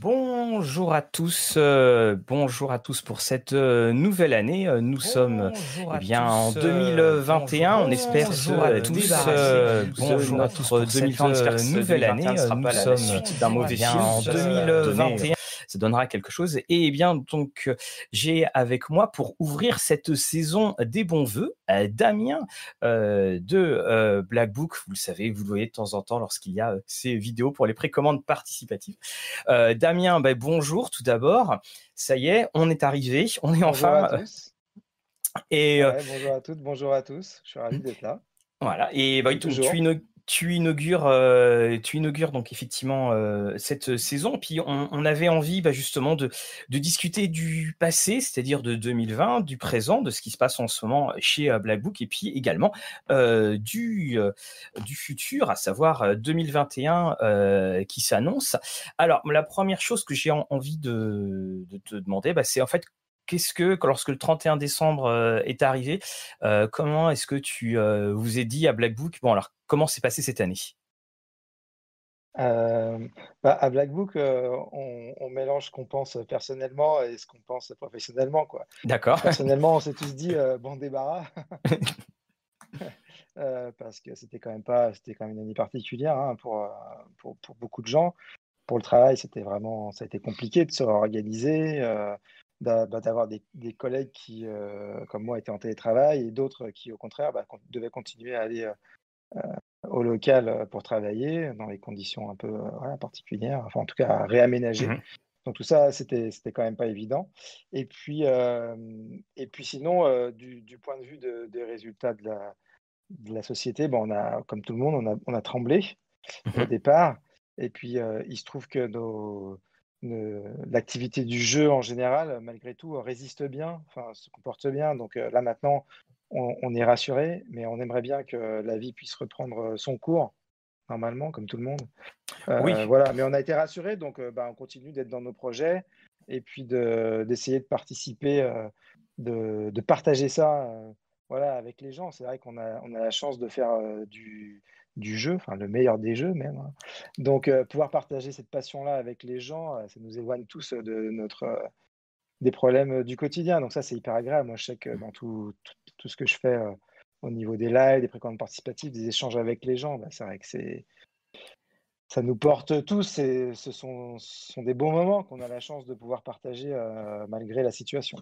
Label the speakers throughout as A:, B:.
A: Bonjour à tous, euh, bonjour à tous pour cette euh, nouvelle année. Euh, nous sommes eh bien en 2021. on espère bonjour à tous. bonjour à tous pour cette nouvelle année. Nous sommes d'un mauvais film en 2021 ça donnera quelque chose. Et eh bien, donc, euh, j'ai avec moi pour ouvrir cette saison des bons voeux euh, Damien euh, de Black Book. Vous le savez, vous le voyez de temps en temps lorsqu'il y a ces vidéos pour les précommandes participatives. Damien, ben, bonjour tout d'abord. Ça y est, on est arrivé, on est enfin.
B: Et bonjour à toutes, bonjour à tous. Je suis ravi d'être là.
A: Voilà. Et bah, tu, tu, tu inaugures, euh, tu inaugures donc effectivement euh, cette saison. Puis on, avait envie bah, justement de, discuter du passé, c'est-à-dire de 2020, du présent, de ce qui se passe en ce moment chez euh, Black Book, et puis également du, futur, à savoir 2021 qui s'annonce. Alors la première chose que j'ai envie de, de, te demander, bah, c'est en fait qu'est-ce que, lorsque le 31 décembre est arrivé, comment est-ce que tu vous es dit à Black Book, bon alors Comment s'est passé cette année?
B: Euh, bah, à Black Book, euh, on, mélange ce qu'on pense personnellement et ce qu'on pense professionnellement. Quoi.
A: D'accord.
B: Personnellement, on s'est tous dit euh, bon débarras. parce que c'était quand même pas, c'était quand même une année particulière hein, pour, pour, beaucoup de gens. Pour le travail, c'était vraiment, ça a été compliqué de se réorganiser, d'avoir des, collègues qui, comme moi, étaient en télétravail et d'autres qui, au contraire, bah, devaient continuer à aller euh, au local euh, pour travailler dans des conditions un peu euh, particulières, enfin en tout cas réaménager. Mmh Donc tout ça, c'était quand même pas évident. Et puis et puis sinon, du, point de vue des résultats de la, de la société, bon, on a comme tout le monde, on a, on a tremblé au mmh départ. Et puis il se trouve que nos l'activité du jeu en général, malgré tout, résiste bien, enfin se comporte bien. Donc là maintenant, on, est rassuré, mais on aimerait bien que la vie puisse reprendre euh, son cours, normalement, comme tout le monde. Euh, oui. Voilà, mais on a été rassuré, donc euh, bah, on continue d'être dans nos projets et puis d'essayer de, participer, de, partager ça voilà, avec les gens. C'est vrai qu'on a, on a la chance de faire du, du jeu, enfin le meilleur des jeux même. Hein. Donc pouvoir partager cette passion-là avec les gens, ça nous éloigne tous de notre des problèmes du quotidien. Donc ça, c'est hyper agréable. Moi, je sais que dans tout, tout, ce que je fais au niveau des lives, des précommandes participatives, des échanges avec les gens, bah, c'est vrai que c'est ça nous porte tous et ce sont, des bons moments qu'on a la chance de pouvoir partager euh, malgré la situation.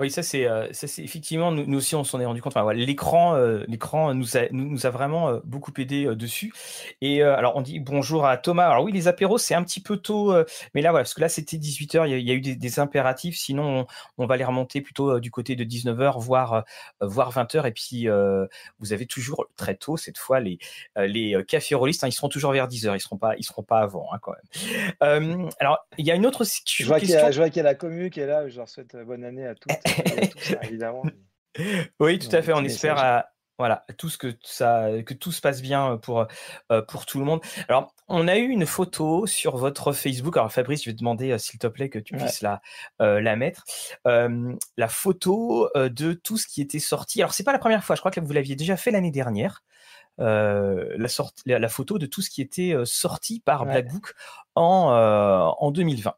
A: Oui, ça c'est, euh, effectivement, nous, aussi on s'en est rendu compte. l'écran, euh, nous a, nous, a vraiment beaucoup aidé dessus. Et alors on dit bonjour à Thomas. Alors oui, les apéros c'est un petit peu tôt, mais là voilà, parce que là c'était 18h, il y, a eu des, impératifs. Sinon on, va les remonter plutôt du côté de 19h, voire, voire 20h. Et puis vous avez toujours très tôt cette fois les, les caférolistes, hein, ils seront toujours vers 10h ils seront pas, ils seront pas avant hein, quand même. Euh, alors, il y a une autre
B: je vois question. je vois qu'il y a la commu qui est là. Je leur souhaite bonne année à toutes, à tous, évidemment.
A: Oui, tout à fait. On espère à, voilà, tout ce que ça, que tout se passe bien pour euh, pour tout le monde. Alors, on a eu une photo sur votre Facebook. Alors, Fabrice, je vais te demander euh, s'il te plaît que tu puisses la la mettre. la photo de tout ce qui était sorti. Alors, c'est pas la première fois. Je crois que vous l'aviez déjà fait l'année dernière. Euh, la, sorte, la, photo de tout ce qui était euh, sorti par Black Book en, euh, en 2020.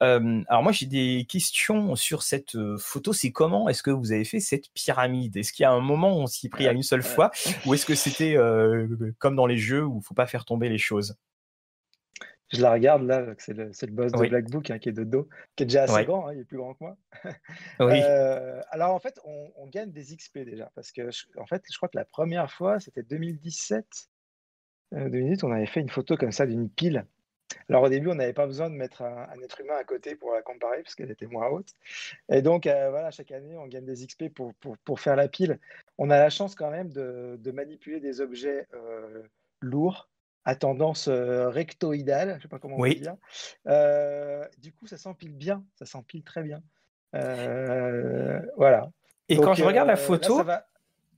A: alors moi j'ai des questions sur cette photo. C'est comment est-ce que vous avez fait cette pyramide? Est-ce qu'il y a un moment où on s'y est pris à une seule fois, ou est-ce que c'était comme dans les jeux où il faut pas faire tomber les choses?
B: Je la regarde là, c'est le, le, boss de Black Book hein, qui est de dos, qui est déjà assez grand, hein, il est plus grand que moi. oui. Euh, alors en fait, on, gagne des XP déjà, parce que en fait, je crois que la première fois, c'était 2017. Euh, minutes, on avait fait une photo comme ça d'une pile. Alors au début, on n'avait pas besoin de mettre un, être humain à côté pour la comparer, parce qu'elle était moins haute. Et donc euh, voilà, chaque année, on gagne des XP pour, pour, pour, faire la pile. On a la chance quand même de, de manipuler des objets euh, lourds à tendance euh, rectoïdale, je ne sais pas comment on dit. dire. Euh, du coup, ça s'empile bien, ça s'empile très bien. Euh, voilà.
A: Et quand je regarde la photo,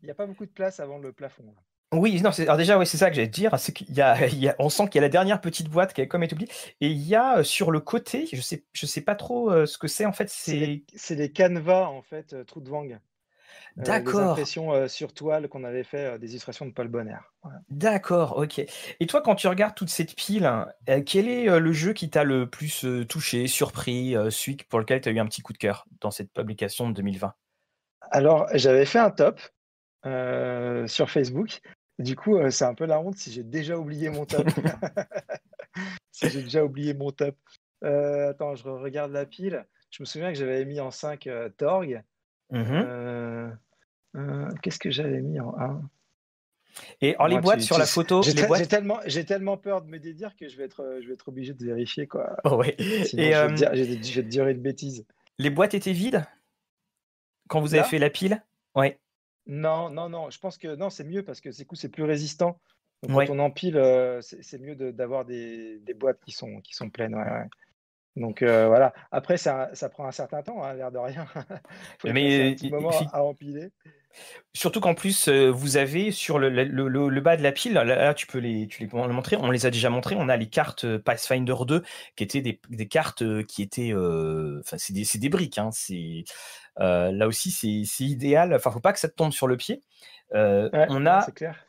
B: il n'y a pas beaucoup de place avant le plafond.
A: Oui, non, alors déjà, oui, c'est ça que j'allais te dire, c'est qu'il y a, on sent qu'il y a la dernière petite boîte qui a comme été oubliée, et il y a sur le côté, je sais, je sais pas trop ce que c'est en fait,
B: c'est les, les canevas en fait, trou de Wang. des impressions sur toile qu'on avait fait des illustrations de Paul Bonner.
A: D'accord, ok. Et toi, quand tu regardes toute cette pile, quel est le jeu qui t'a le plus touché, surpris, celui pour lequel tu as eu un petit coup de cœur dans cette publication de 2020
B: Alors, j'avais fait un top sur Facebook. Du coup, c'est un peu la honte si j'ai déjà oublié mon top. si j'ai déjà oublié mon top. attends, je regarde la pile. Je me souviens que j'avais mis en 5 Torg. Mmh euh, euh, qu'est-ce que j'avais mis en 1
A: Et en les boîtes sur la photo,
B: j'ai tellement, tellement peur de me dédire que je vais être, je vais être obligé de vérifier quoi.
A: Oh ouais.
B: Sinon, Et je, vais te euh, dire, dire une bêtise.
A: Les boîtes étaient vides quand vous avez fait la pile? Ouais.
B: Non, non, non. Je pense que non, c'est mieux parce que c'est plus résistant. quand on empile, c'est mieux d'avoir des, des, boîtes qui sont, qui sont pleines. Ouais, ouais. Donc euh, voilà. Après, ça, ça, prend un certain temps, hein, l'air de rien.
A: faut Mais
B: un petit moment à empiler.
A: Surtout qu'en plus, euh, vous avez sur le, le, le, bas de la pile, là, tu peux les, tu les montrer, on les a déjà montrés, on a les cartes euh, Pathfinder 2 qui étaient des, des cartes qui étaient. Enfin, c'est des, des, briques. Hein, là aussi, c'est idéal. Enfin, faut pas que ça te tombe sur le pied. on a.
B: C'est clair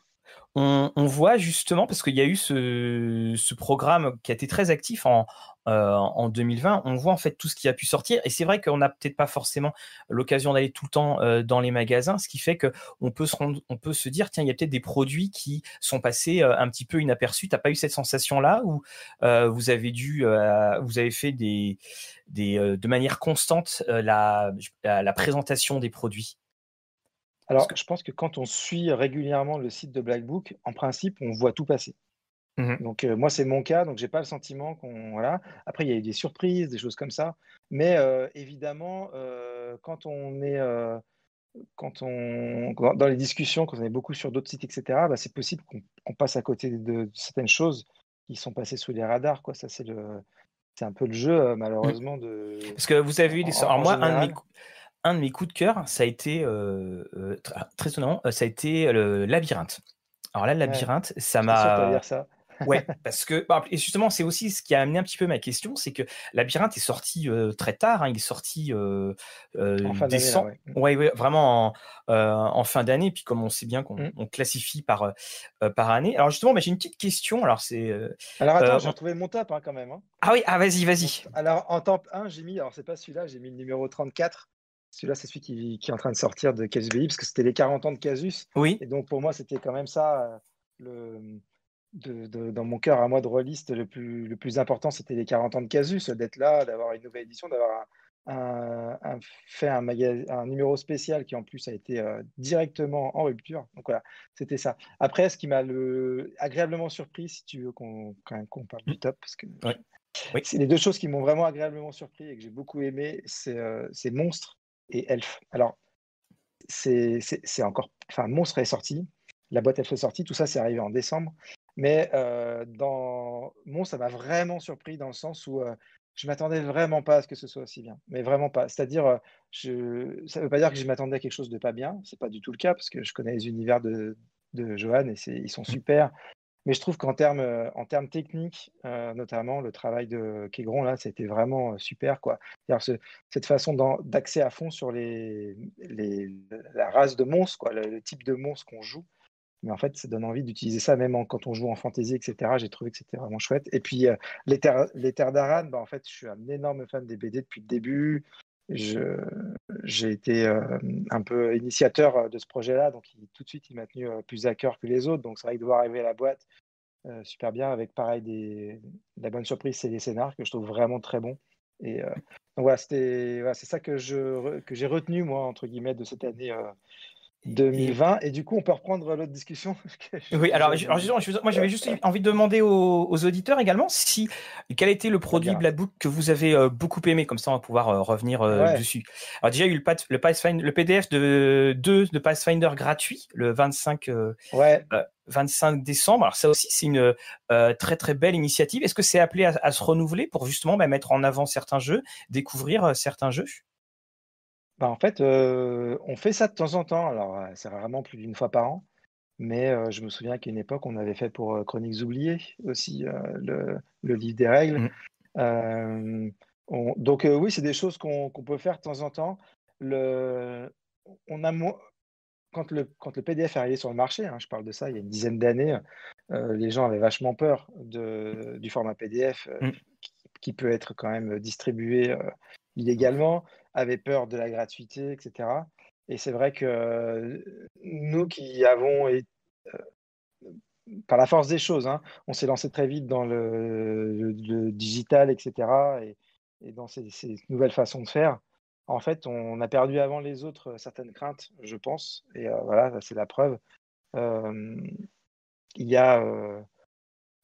A: on, voit justement, parce qu'il y a eu ce, programme qui a été très actif en, 2020, euh, on voit en fait tout ce qui a pu sortir. Et c'est vrai qu'on n'a peut-être pas forcément l'occasion d'aller tout le temps euh, dans les magasins, ce qui fait qu'on peut, se peut se dire, tiens, il y a peut-être des produits qui sont passés euh, un petit peu inaperçus. Tu n'as pas eu cette sensation-là où vous avez dû, vous avez fait de manière constante la présentation des produits?
B: Alors, je pense que quand on suit régulièrement le site de Black Book, en principe, on voit tout passer. Mmh donc, euh, moi, c'est mon cas, donc j'ai pas le sentiment qu'on. Voilà. Après, il y a eu des surprises, des choses comme ça. Mais euh, évidemment, euh, quand on est. quand on, dans les discussions, quand on est beaucoup sur d'autres sites, etc., bah, c'est possible qu'on passe à côté de, certaines choses qui sont passées sous les radars. Quoi. Ça, c'est le, c'est un peu le jeu, malheureusement. De,
A: Parce que vous avez eu des. Alors, moi, un de mes un de mes coups de cœur, ça a été, très étonnamment, ça a été le labyrinthe. Alors là, le labyrinthe, ça m'a.
B: ça.
A: ouais, parce que bah, et justement, c'est aussi ce qui a amené un petit peu ma question, c'est que Labyrinthe est sorti très tard. Hein, il est sorti euh, en fin décembre. Ouais. ouais. vraiment en, en fin d'année. Puis comme on sait bien qu'on mmh. classifie par par année. Alors justement, bah, j'ai une petite question. Alors c'est.
B: alors attends, j'ai retrouvé mon top hein, quand même. Hein.
A: Ah oui, ah vas-y, vas-y.
B: Alors en top 1, j'ai mis. Alors c'est pas celui-là, j'ai mis le numéro 34. Celui-là, c'est celui qui, est en train de sortir de Casus Belli, parce que c'était les 40 ans de Casus.
A: Oui.
B: Et donc, pour moi, c'était quand même ça, euh, le, dans mon cœur, à moi de rôliste, le plus, le plus important, c'était les 40 ans de Casus, d'être là, d'avoir une nouvelle édition, d'avoir un, fait un, un, numéro spécial qui, en plus, a été euh, directement en rupture. Donc, voilà, c'était ça. Après, ce qui m'a le, agréablement surpris, si tu veux qu'on parle du top, parce que oui. c'est les deux choses qui m'ont vraiment agréablement surpris et que j'ai beaucoup aimé, c'est euh, Monstres et Elf. Alors, c'est encore. Enfin, Monstre est sorti, la boîte Elf est sortie, tout ça, c'est arrivé en décembre. Mais euh, dans Monstre, ça m'a vraiment surpris dans le sens où euh, je m'attendais vraiment pas à ce que ce soit aussi bien. Mais vraiment pas. C'est-à-dire, euh, je... ça ne veut pas dire que je m'attendais à quelque chose de pas bien. C'est pas du tout le cas parce que je connais les univers de, de Johan et ils sont mmh. super. Mais je trouve qu'en termes, euh, en termes techniques, euh, notamment, le travail de Kegron, là, c'était vraiment euh, super. Quoi. Ce, cette façon d'axer à fond sur la race de monstres, le, type de monstre qu'on joue. Mais en fait, ça donne envie d'utiliser ça même quand on joue en fantasy, etc. J'ai trouvé que c'était vraiment chouette. Et puis, les, terres, les Terres d'Aran, bah, en fait, je suis un énorme fan des BD depuis le début j'ai été euh, un peu initiateur euh, de ce projet-là, donc tout de suite, il m'a tenu euh, plus à cœur que les autres. Donc, c'est vrai que de voir arriver à la boîte, super bien, avec pareil, des, la bonne surprise, c'est les scénars que je trouve vraiment très bons. Et donc, voilà, c'est ça que j'ai que retenu, moi, entre guillemets, de cette année 2020. Et du coup, on peut reprendre l'autre discussion.
A: oui, alors, moi, j'avais juste envie de demander aux, auditeurs également si quel était le produit Blackbook que vous avez euh, beaucoup aimé? Comme ça, on va pouvoir euh, revenir euh, dessus. Alors, déjà, il y a eu le, le, le PDF de 2 de Pathfinder gratuit le 25,
B: ouais.
A: 25 décembre. Alors, ça aussi, c'est une très, très belle initiative. Est-ce que c'est appelé à, se renouveler pour justement bah, mettre en avant certains jeux, découvrir certains jeux?
B: Bah, en fait, on fait ça de temps en temps. Alors, c'est rarement plus d'une fois par an. Mais je me souviens qu'à une époque, on avait fait pour Chroniques oubliées aussi le, livre des règles. Mmh. donc oui, c'est des choses qu'on peut faire de temps en temps. Le, on a quand le, quand le PDF est arrivé sur le marché, hein, je parle de ça il y a une dizaine d'années, euh, les gens avaient vachement peur de, du format PDF euh, mm. qui, peut être quand même distribué illégalement, avaient peur de la gratuité, etc. Et c'est vrai que nous qui avons par la force des choses, hein, on s'est lancé très vite dans le, digital, etc. Et, dans ces, nouvelles façons de faire en fait, on a perdu avant les autres euh, certaines craintes, je pense. Et euh, voilà, c'est la preuve. il y a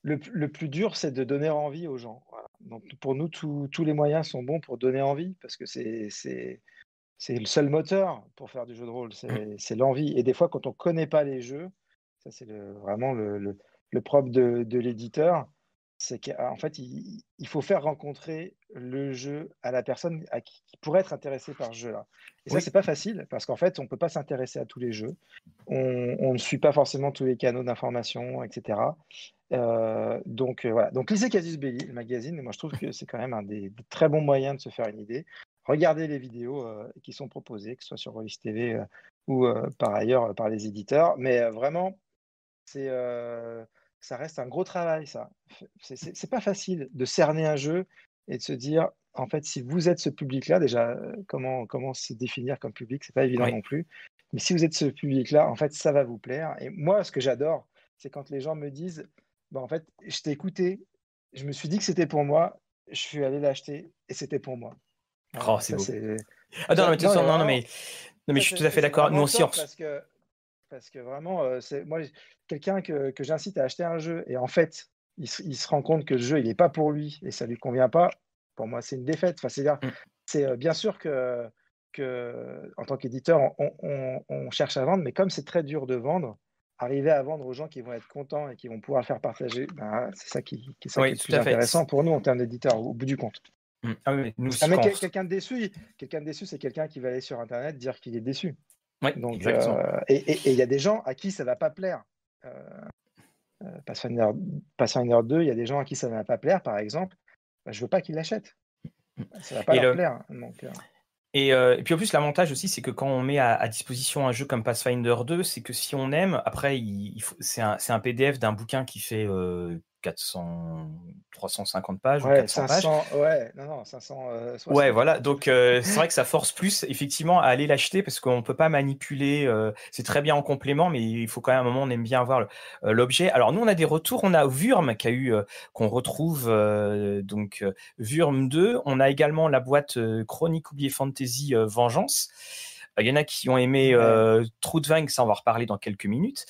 B: le, plus dur, c'est de donner envie aux gens. Donc pour nous, tous les moyens sont bons pour donner envie, parce que c'est le seul moteur pour faire du jeu de rôle, c'est l'envie. Et des fois, quand on ne connaît pas les jeux, ça c'est vraiment le, propre de l'éditeur, c'est qu'en fait, il, faut faire rencontrer le jeu à la personne à qui, pourrait être intéressée par ce jeu-là. Et ça, c'est pas facile parce qu'en fait, on peut pas s'intéresser à tous les jeux. On, ne suit pas forcément tous les canaux d'information, etc. Euh, donc euh, voilà. Donc lisez Casus Belli, le magazine. Moi, je trouve que c'est quand même un des, très bons moyens de se faire une idée. Regardez les vidéos euh, qui sont proposées, que ce soit sur Rollis TV ou par ailleurs par les éditeurs. Mais vraiment, c'est ça reste un gros travail, ça. C'est pas facile de cerner un jeu et de se dire, en fait, si vous êtes ce public-là, déjà, comment, comment se définir comme public, c'est pas évident non plus. Mais si vous êtes ce public-là, en fait, ça va vous plaire. Et moi, ce que j'adore, c'est quand les gens me disent, bah, en fait, je t'ai écouté, je me suis dit que c'était pour moi, je suis allé l'acheter et c'était pour moi.
A: oh, c'est beau. Ah, non, mais, non, non, mais, non, mais je suis tout à fait d'accord. Nous aussi,
B: parce que parce que vraiment, euh, c'est moi, quelqu'un que, que j'incite à acheter un jeu et en fait, il, se rend compte que le jeu, il n'est pas pour lui et ça lui convient pas. Pour moi, c'est une défaite. Enfin, c'est mm. c'est euh, bien sûr que, que en tant qu'éditeur, on, on, cherche à vendre, mais comme c'est très dur de vendre, arriver à vendre aux gens qui vont être contents et qui vont pouvoir le faire partager, ben, c'est ça qui, qui, est, plus intéressant pour nous en termes d'éditeur, au bout du compte. Mm. Ah oui, nous, ah, quelqu'un de déçu, quelqu'un de déçu, c'est quelqu'un qui va aller sur Internet dire qu'il est déçu. Donc, euh, et il y a des gens à qui ça ne va pas plaire. Euh, euh, Pathfinder, Pathfinder 2, il y a des gens à qui ça ne va pas plaire, par exemple. Bah, je ne veux pas qu'ils l'achètent. Ça ne va pas leur plaire. Donc,
A: et, puis en plus, l'avantage aussi, c'est que quand on met à, disposition un jeu comme Pathfinder 2, c'est que si on aime, après, c'est un, un, PDF d'un bouquin qui fait 400, 350 pages
B: ouais, ou 400 500, pages. Ouais, non, non, 500.
A: Euh, ouais, voilà. Donc, euh, c'est vrai que ça force plus, effectivement, à aller l'acheter parce qu'on ne peut pas manipuler. Euh, c'est très bien en complément, mais il faut quand même un moment, on aime bien avoir l'objet. Alors, nous, on a des retours. On a Vurm qui a eu, qu'on retrouve, donc, Vurm 2. On a également la boîte Chronique oubliée Fantasy Vengeance. Il y en a qui ont aimé euh, Trudvang, ça on va reparler dans quelques minutes.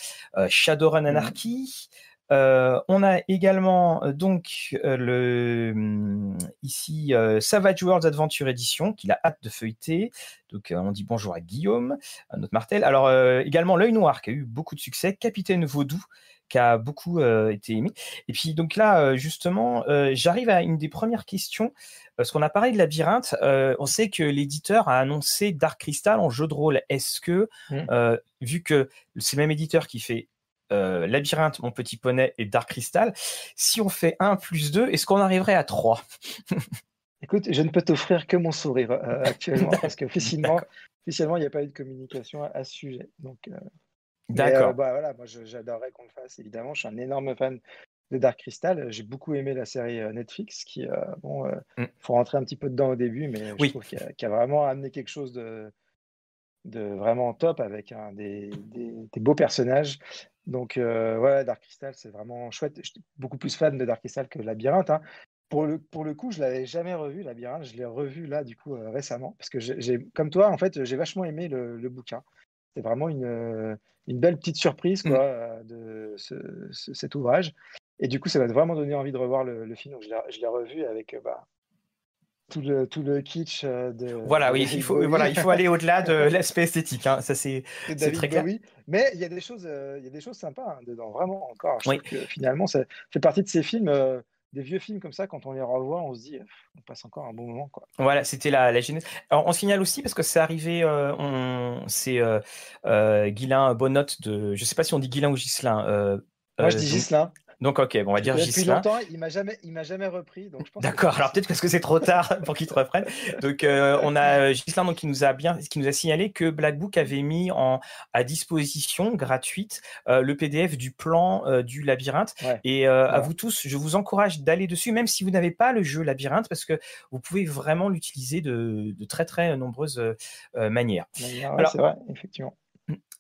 A: Shadowrun mmh. Anarchy, euh, on a également euh, donc euh, le hum, ici Savage Worlds Adventure Edition qu'il a hâte de feuilleter. Donc on dit bonjour à Guillaume, à notre Martel. Alors également l'œil noir qui a eu beaucoup de succès, Capitaine Vaudou qui a beaucoup été aimé. Et puis donc là justement j'arrive à une des premières questions parce qu'on a parlé de labyrinthe. on sait que l'éditeur a annoncé Dark Crystal en jeu de rôle. Est-ce que mmh. vu que c'est le même éditeur qui fait euh, Labyrinthe, Mon Petit Poney et Dark Crystal. Si on fait 1 plus 2, est-ce qu'on arriverait à 3
B: Écoute, je ne peux t'offrir que mon sourire euh, actuellement parce qu'officiellement, officiellement, il n'y a pas eu de communication à, ce sujet. Donc, euh, D'accord. bah, voilà, moi, j'adorerais qu'on le fasse, évidemment. Je suis un énorme fan de Dark Crystal. J'ai beaucoup aimé la série Netflix qui, bon, il mm. faut rentrer un petit peu dedans au début, mais je trouve qu'il a, a, vraiment amené quelque chose de, de vraiment top avec des, des, beaux personnages. Donc, euh, ouais, Dark Crystal, c'est vraiment chouette. Je suis beaucoup plus fan de Dark Crystal que Labyrinthe. Hein. Pour, le, pour le coup, je l'avais jamais revu, Labyrinthe. Je l'ai revu là, du coup, euh, récemment. Parce que j'ai, comme toi, en fait, j'ai vachement aimé le, bouquin. C'est vraiment une, euh, une, belle petite surprise mmh. quoi, de cet ouvrage. Et du coup, ça m'a vraiment donné envie de revoir le, film. Donc, je l'ai revu avec bah, tout le, tout le kitsch euh, de.
A: Voilà, oui, il faut, voilà, il faut aller au-delà de l'aspect esthétique. Hein, ça, c'est très clair.
B: Mais il y a des choses, euh, il y a des choses sympas hein, dedans, vraiment encore. Je que finalement, ça fait partie de ces films, euh, des vieux films comme ça, quand on les revoit, on se dit, on passe encore un bon moment. Quoi.
A: Voilà, c'était la, la genèse. Alors, on signale aussi, parce que c'est arrivé, on, c'est Guilain Bonnotte de. Je sais pas si on dit Guilain ou Gislain.
B: Moi, je dis Gislain.
A: Donc, ok, bon, on va dire
B: Depuis longtemps, il m'a jamais, il m'a jamais repris.
A: D'accord. Alors peut-être parce que c'est trop tard pour qu'il te reprenne. Donc, euh, on a Gislain donc qui nous a bien, qui nous a signalé que Blackbook avait mis en à disposition gratuite euh, le PDF du plan euh, du labyrinthe. Et à vous tous, je vous encourage d'aller dessus, même si vous n'avez pas le jeu labyrinthe, parce que vous pouvez vraiment l'utiliser de, de, très très nombreuses manières.
B: Alors, c'est vrai, effectivement.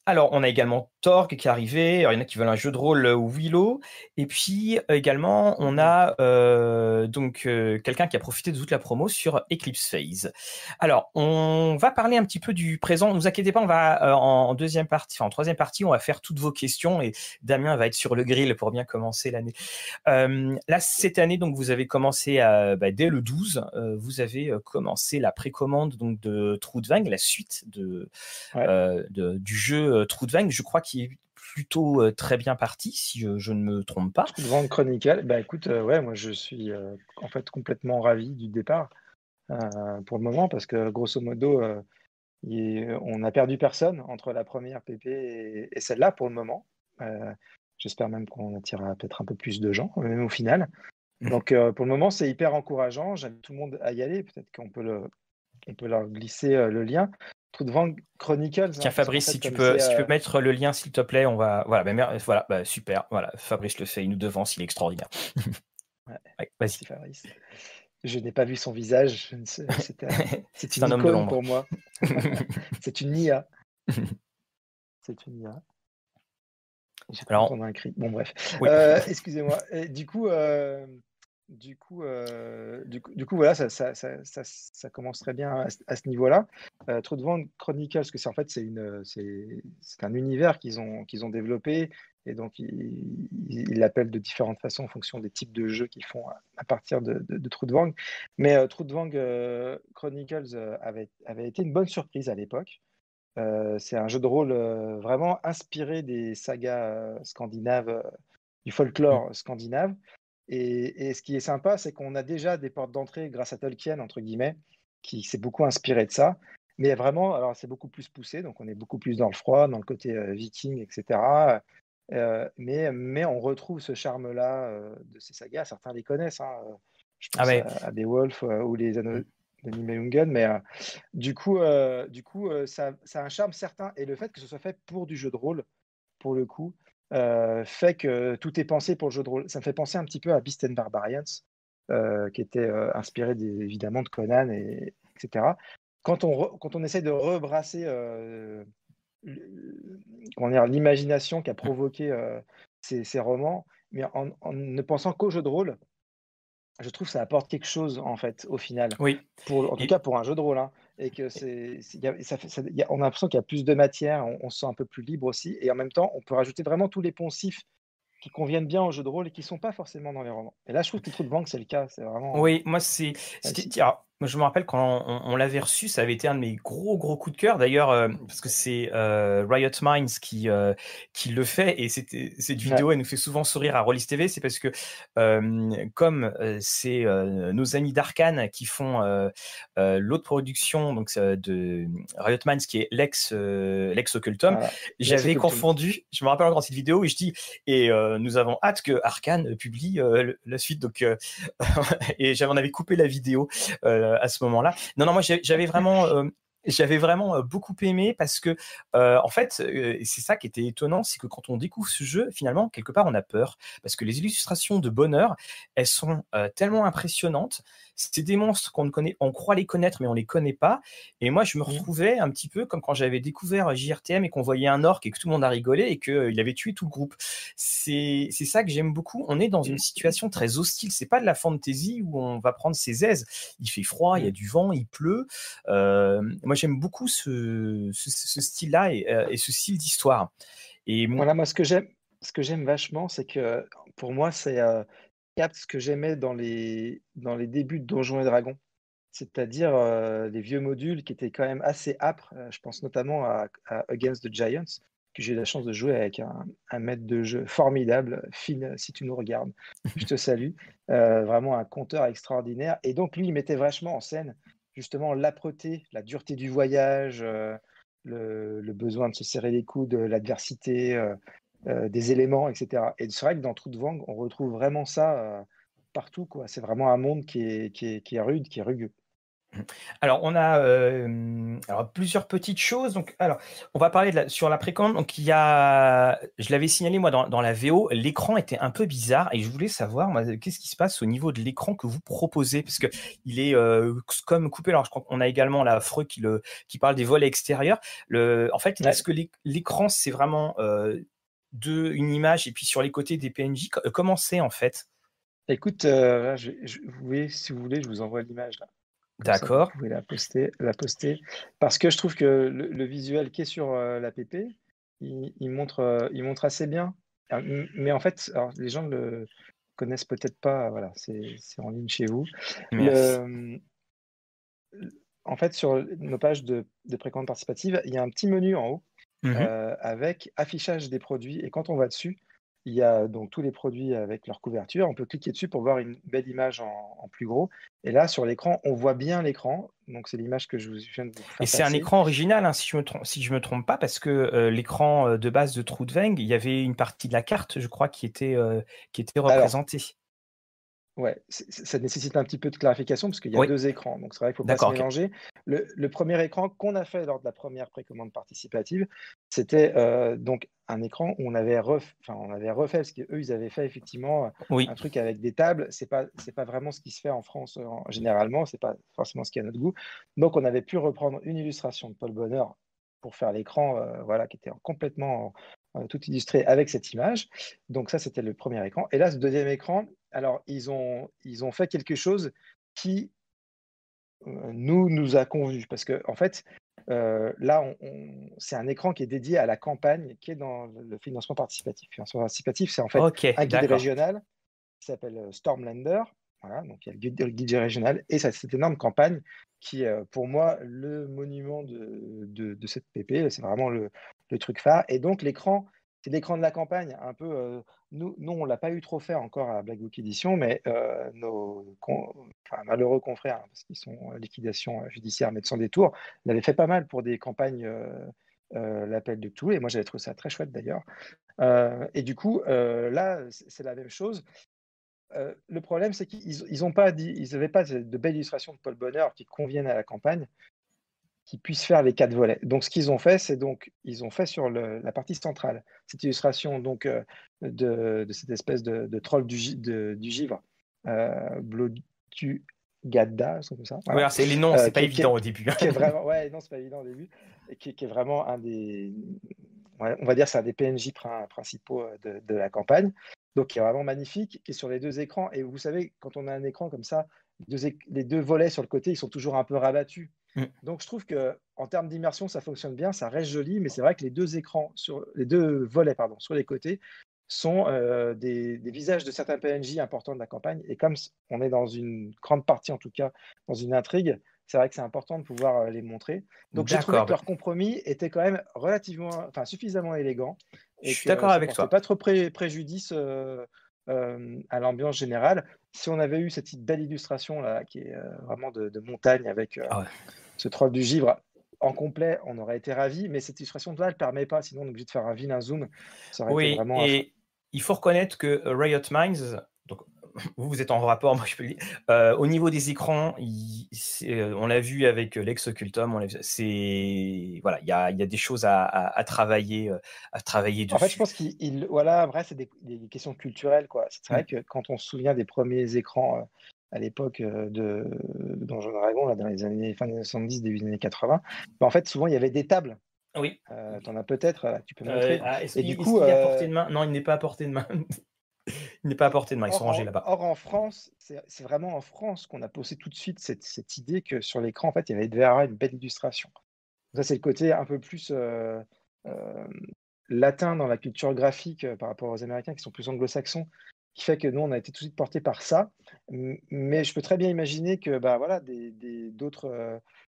A: Alors, on a également Torque qui est arrivé. il y en a qui veulent un jeu de rôle euh, Willow. Et puis également, on a euh, donc euh, quelqu'un qui a profité de toute la promo sur Eclipse Phase. Alors, on va parler un petit peu du présent. Ne vous inquiétez pas, on va en deuxième partie, enfin en troisième partie, on va faire toutes vos questions et Damien va être sur le grill pour bien commencer l'année. là, cette année, donc vous avez commencé bah, dès le 12, vous avez commencé la précommande donc de Trudvang, la suite de, de du jeu euh, Trudvang, je crois qu'il est plutôt euh, très bien parti, si je, ne me trompe pas.
B: Trudvang Chronicle, bah écoute, euh, ouais, moi je suis en fait complètement ravi du départ pour le moment parce que grosso modo, on a perdu personne entre la première PP et, celle-là pour le moment. J'espère même qu'on attirera peut-être un peu plus de gens, même au final. Mmh. Donc pour le moment, c'est hyper encourageant. J'aime tout le monde à y aller. Peut-être qu'on peut, le, on peut leur glisser le lien. Trudvang Chronicles.
A: Tiens, hein, Fabrice, si, tu peux, si tu peux mettre le lien, s'il te plaît, on va. Voilà, ben, voilà bah, super. Voilà, Fabrice le fait, il nous devance, il est extraordinaire.
B: Vas-y. Fabrice. Je n'ai pas vu son visage. C'est une un icône pour moi. c'est une IA. c'est une IA. Alors, on a un cri. Bon, bref. Euh, excusez-moi. Du coup, euh, du coup, euh, du coup, du coup, voilà, ça, ça, ça, ça, commence très bien à, ce niveau-là. Euh, True Chronicles, parce que c'est en fait c'est une, c'est, un univers qu'ils ont, qu'ils ont développé et donc ils l'appellent de différentes façons en fonction des types de jeux qu'ils font à, partir de, de, de Mais euh, euh Chronicles euh, avait, avait été une bonne surprise à l'époque. c'est un jeu de rôle vraiment inspiré des sagas scandinaves, du folklore mmh. scandinave. Et, ce qui est sympa, c'est qu'on a déjà des portes d'entrée grâce à Tolkien, entre guillemets, qui s'est beaucoup inspiré de ça. Mais vraiment, alors c'est beaucoup plus poussé, donc on est beaucoup plus dans le froid, dans le côté euh, viking, etc. Euh, mais, mais on retrouve ce charme-là euh, de ces sagas. Certains les connaissent. Hein, je ah pense à, Beowulf ou les Anneaux de Nibelungen. Mais du coup, du coup ça, ça, a un charme certain. Et le fait que ce soit fait pour du jeu de rôle, pour le coup, euh, fait que tout est pensé pour le jeu de rôle. Ça me fait penser un petit peu à Beast and Barbarians, euh, qui était euh, inspiré évidemment de Conan, et, etc. Quand on, quand on essaie de rebrasser l'imagination qui a provoqué ces, ces, romans, mais en, ne pensant qu'au jeu de rôle, je trouve que ça apporte quelque chose en fait au final.
A: Oui.
B: Pour, en tout cas pour un jeu de rôle. Hein. et que c'est, ça on a l'impression qu'il y a plus de matière, on, se sent un peu plus libre aussi. Et en même temps, on peut rajouter vraiment tous les poncifs qui conviennent bien au jeu de rôle et qui ne sont pas forcément dans les romans. Et là, je trouve que le de banque, c'est le cas. C'est vraiment.
A: Oui, moi, c'est je me rappelle quand on, l'avait reçu, ça avait été un de mes gros gros coups de cœur. D'ailleurs, euh, parce que c'est euh, Riot Minds qui euh, qui le fait et cette vidéo, elle nous fait souvent sourire à Rollis TV. C'est parce que comme c'est nos amis d'Arkane qui font l'autre production donc de Riot Minds qui est l'ex l'ex Occultum, j'avais confondu. Je me rappelle encore cette vidéo et je dis et nous avons hâte que Arkane publie la suite. Donc et j'avais on avait coupé la vidéo. Euh, à ce moment-là. Non, non, moi j'avais vraiment euh, j'avais vraiment euh, beaucoup aimé parce que en fait c'est ça qui était étonnant c'est que quand on découvre ce jeu finalement quelque part on a peur parce que les illustrations de bonheur elles sont tellement impressionnantes c'est des monstres qu'on ne connaît, on croit les connaître, mais on les connaît pas. Et moi, je me mmh. retrouvais un petit peu comme quand j'avais découvert JRTM et qu'on voyait un orc et que tout le monde a rigolé et qu'il euh, avait tué tout le groupe. C'est ça que j'aime beaucoup. On est dans une situation très hostile. C'est pas de la fantasy où on va prendre ses aises. Il fait froid, il y a mmh. du vent, il pleut. Euh, moi, j'aime beaucoup ce, style-là et, euh, et, ce style d'histoire.
B: Et voilà, moi, ce que j'aime, ce que j'aime vachement, c'est que pour moi, c'est capte ce que j'aimais dans les, dans les débuts de Donjons et Dragons, c'est-à-dire euh, les vieux modules qui étaient quand même assez âpres. Euh, je pense notamment à, Against the Giants, que j'ai eu la chance de jouer avec un, un, maître de jeu formidable, Finn, si tu nous regardes, je te salue. Euh, vraiment un conteur extraordinaire. Et donc, lui, il mettait vachement en scène justement l'âpreté, la dureté du voyage, le, le, besoin de se serrer les coudes, l'adversité des éléments, etc. Et c'est vrai que dans Trou de Vang, on retrouve vraiment ça partout. C'est vraiment un monde qui est rude, qui est rugueux.
A: Alors, on a alors, plusieurs petites choses. Donc, alors, on va parler de la, sur la précommande. Donc, il y a, je l'avais signalé moi dans, dans la VO, l'écran était un peu bizarre et je voulais savoir qu'est-ce qui se passe au niveau de l'écran que vous proposez? Parce que il est comme coupé. Alors, je crois qu'on a également la Freux qui, le, qui parle des volets extérieurs. Le, en fait, est-ce que l'écran c'est vraiment de une image et puis sur les côtés des PNJ Comment c'est en fait?
B: Écoute, je, si vous voulez, je vous envoie l'image là.
A: D'accord.
B: Vous pouvez la poster, la poster. Parce que je trouve que le, visuel qui est sur euh, la l'app, il, montre, euh, il montre assez bien. Ah, mais en fait, alors, les gens ne le connaissent peut-être pas. Voilà, c'est en ligne chez vous. en fait, sur nos pages de, de précommande participative, il y a un petit menu en haut mmh euh, avec affichage des produits. Et quand on va dessus, il y a donc tous les produits avec leur couverture. On peut cliquer dessus pour voir une belle image en, plus gros. Et là, sur l'écran, on voit bien l'écran. Donc, c'est l'image que je vous viens de vous faire
A: Et c'est un écran original, hein, si je ne me, si je me trompe pas, parce que euh, l'écran euh, de base de Trudveng, il y avait une partie de la carte, je crois, qui était, euh, qui était représentée.
B: Ouais, ça nécessite un petit peu de clarification parce qu'il y a deux écrans. Donc, c'est vrai qu'il ne faut pas se mélanger. Le, premier écran qu'on a fait lors de la première précommande participative, c'était euh, donc un écran où on avait, on avait refait, parce qu'eux, ils avaient fait effectivement euh, un truc avec des tables. Ce n'est pas, pas vraiment ce qui se fait en France euh, généralement. Ce n'est pas forcément ce qui est à notre goût. Donc, on avait pu reprendre une illustration de Paul Bonheur pour faire l'écran, voilà, qui était complètement tout illustré avec cette image. Donc ça, c'était le premier écran. Et là, ce deuxième écran, alors ils ont, ils ont fait quelque chose qui nous nous a convenu parce que en fait, là, c'est un écran qui est dédié à la campagne qui est dans le financement participatif. Le financement participatif, c'est en fait un guide régional qui s'appelle Stormlander. Voilà, donc il y a le guide, régional et ça, cette énorme campagne qui est pour moi le monument de, de, cette PP. C'est vraiment le, le, truc phare. Et donc l'écran, c'est l'écran de la campagne, un peu. Euh, nous, on l'a pas eu trop fait encore à Black Book Edition, mais euh, nos malheureux confrères, parce qu'ils sont en liquidation judiciaire, mais de son détour, l'avaient fait pas mal pour des campagnes. Euh, l'appel de tout et moi j'avais trouvé ça très chouette d'ailleurs. et du coup, là, c'est la même chose. le problème, c'est qu'ils n'ont pas n'avaient pas de belles illustrations de Paul Bonheur qui conviennent à la campagne qui puissent faire les quatre volets. Donc, ce qu'ils ont fait, c'est donc ils ont fait sur la partie centrale cette illustration donc euh, de, cette espèce de, troll du, du givre, euh, comme ça.
A: c'est les noms, c'est euh, pas évident au début.
B: Qui est vraiment, ouais, non, c'est pas évident au début, et qui, est vraiment un des, on va dire, c'est un des PNJ principaux de, de, la campagne. Donc, qui est vraiment magnifique, qui est sur les deux écrans. Et vous savez, quand on a un écran comme ça, les deux volets sur le côté, ils sont toujours un peu rabattus. Mm. Donc je trouve que en termes d'immersion, ça fonctionne bien, ça reste joli, mais c'est vrai que les deux écrans, sur les deux volets pardon, sur les côtés, sont euh, des, visages de certains PNJ importants de la campagne. Et comme on est dans une grande partie, en tout cas, dans une intrigue, c'est vrai que c'est important de pouvoir euh, les montrer. Donc j'ai trouvé que leur compromis était quand même relativement, enfin suffisamment élégant.
A: Et je suis d'accord avec toi.
B: Pas trop préjudice euh, à l'ambiance générale. Si on avait eu cette belle illustration là, qui est vraiment de, montagne avec ah ce troll du givre en complet, on aurait été ravis, mais cette illustration-là ne permet pas, sinon on est obligé de faire un vilain zoom.
A: oui, et il faut reconnaître que Riot Minds, donc vous, vous êtes en rapport, moi je peux le dire, euh, au niveau des écrans, euh, on l'a vu avec Lex Occultum, c'est voilà, il y a, y a, des choses à, travailler, à travailler dessus.
B: En fait, je pense qu'il, voilà, après c'est des, questions culturelles, quoi. C'est vrai mm. que quand on se souvient des premiers écrans euh, à l'époque euh, de Donjon Dragon, là, dans les années fin des années 70, début des années 80, bah, en fait, souvent, il y avait des tables.
A: Oui.
B: Euh, tu en as peut-être, tu peux montrer.
A: Ah, et du coup, est à portée de main? Non, il n'est pas à portée de main. il n'est pas à portée de main, ils sont rangés là-bas.
B: Or, en France, c'est vraiment en France qu'on a posé tout de suite cette, cette idée que sur l'écran, en fait, il y avait une belle illustration. Ça, c'est le côté un peu plus euh, latin dans la culture graphique par rapport aux Américains qui sont plus anglo-saxons qui fait que nous, on a été tout de suite porté par ça. Mais je peux très bien imaginer que bah, voilà, euh,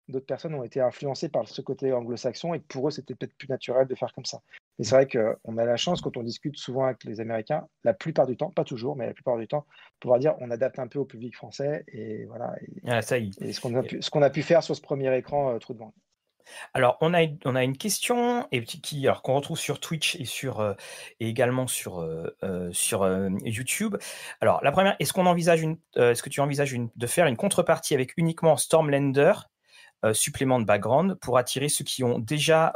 B: d'autres personnes ont été influencées par ce côté anglo-saxon et que pour eux, c'était peut-être plus naturel de faire comme ça. Et c'est vrai qu'on a la chance, quand on discute souvent avec les Américains, la plupart du temps, pas toujours, mais la plupart du temps, pouvoir dire on adapte un peu au public français. Et voilà.
A: ah, ça y
B: est. ce qu'on a, pu, a pu faire sur ce premier écran, euh, Trou de Vent.
A: Alors, on a, une question qui, alors, qu'on retrouve sur Twitch et, sur, euh, et également sur, euh, euh, YouTube. Alors, la première, est-ce qu'on envisage une, est-ce que tu envisages de faire une contrepartie avec uniquement Stormlander, supplément de background, pour attirer ceux qui ont déjà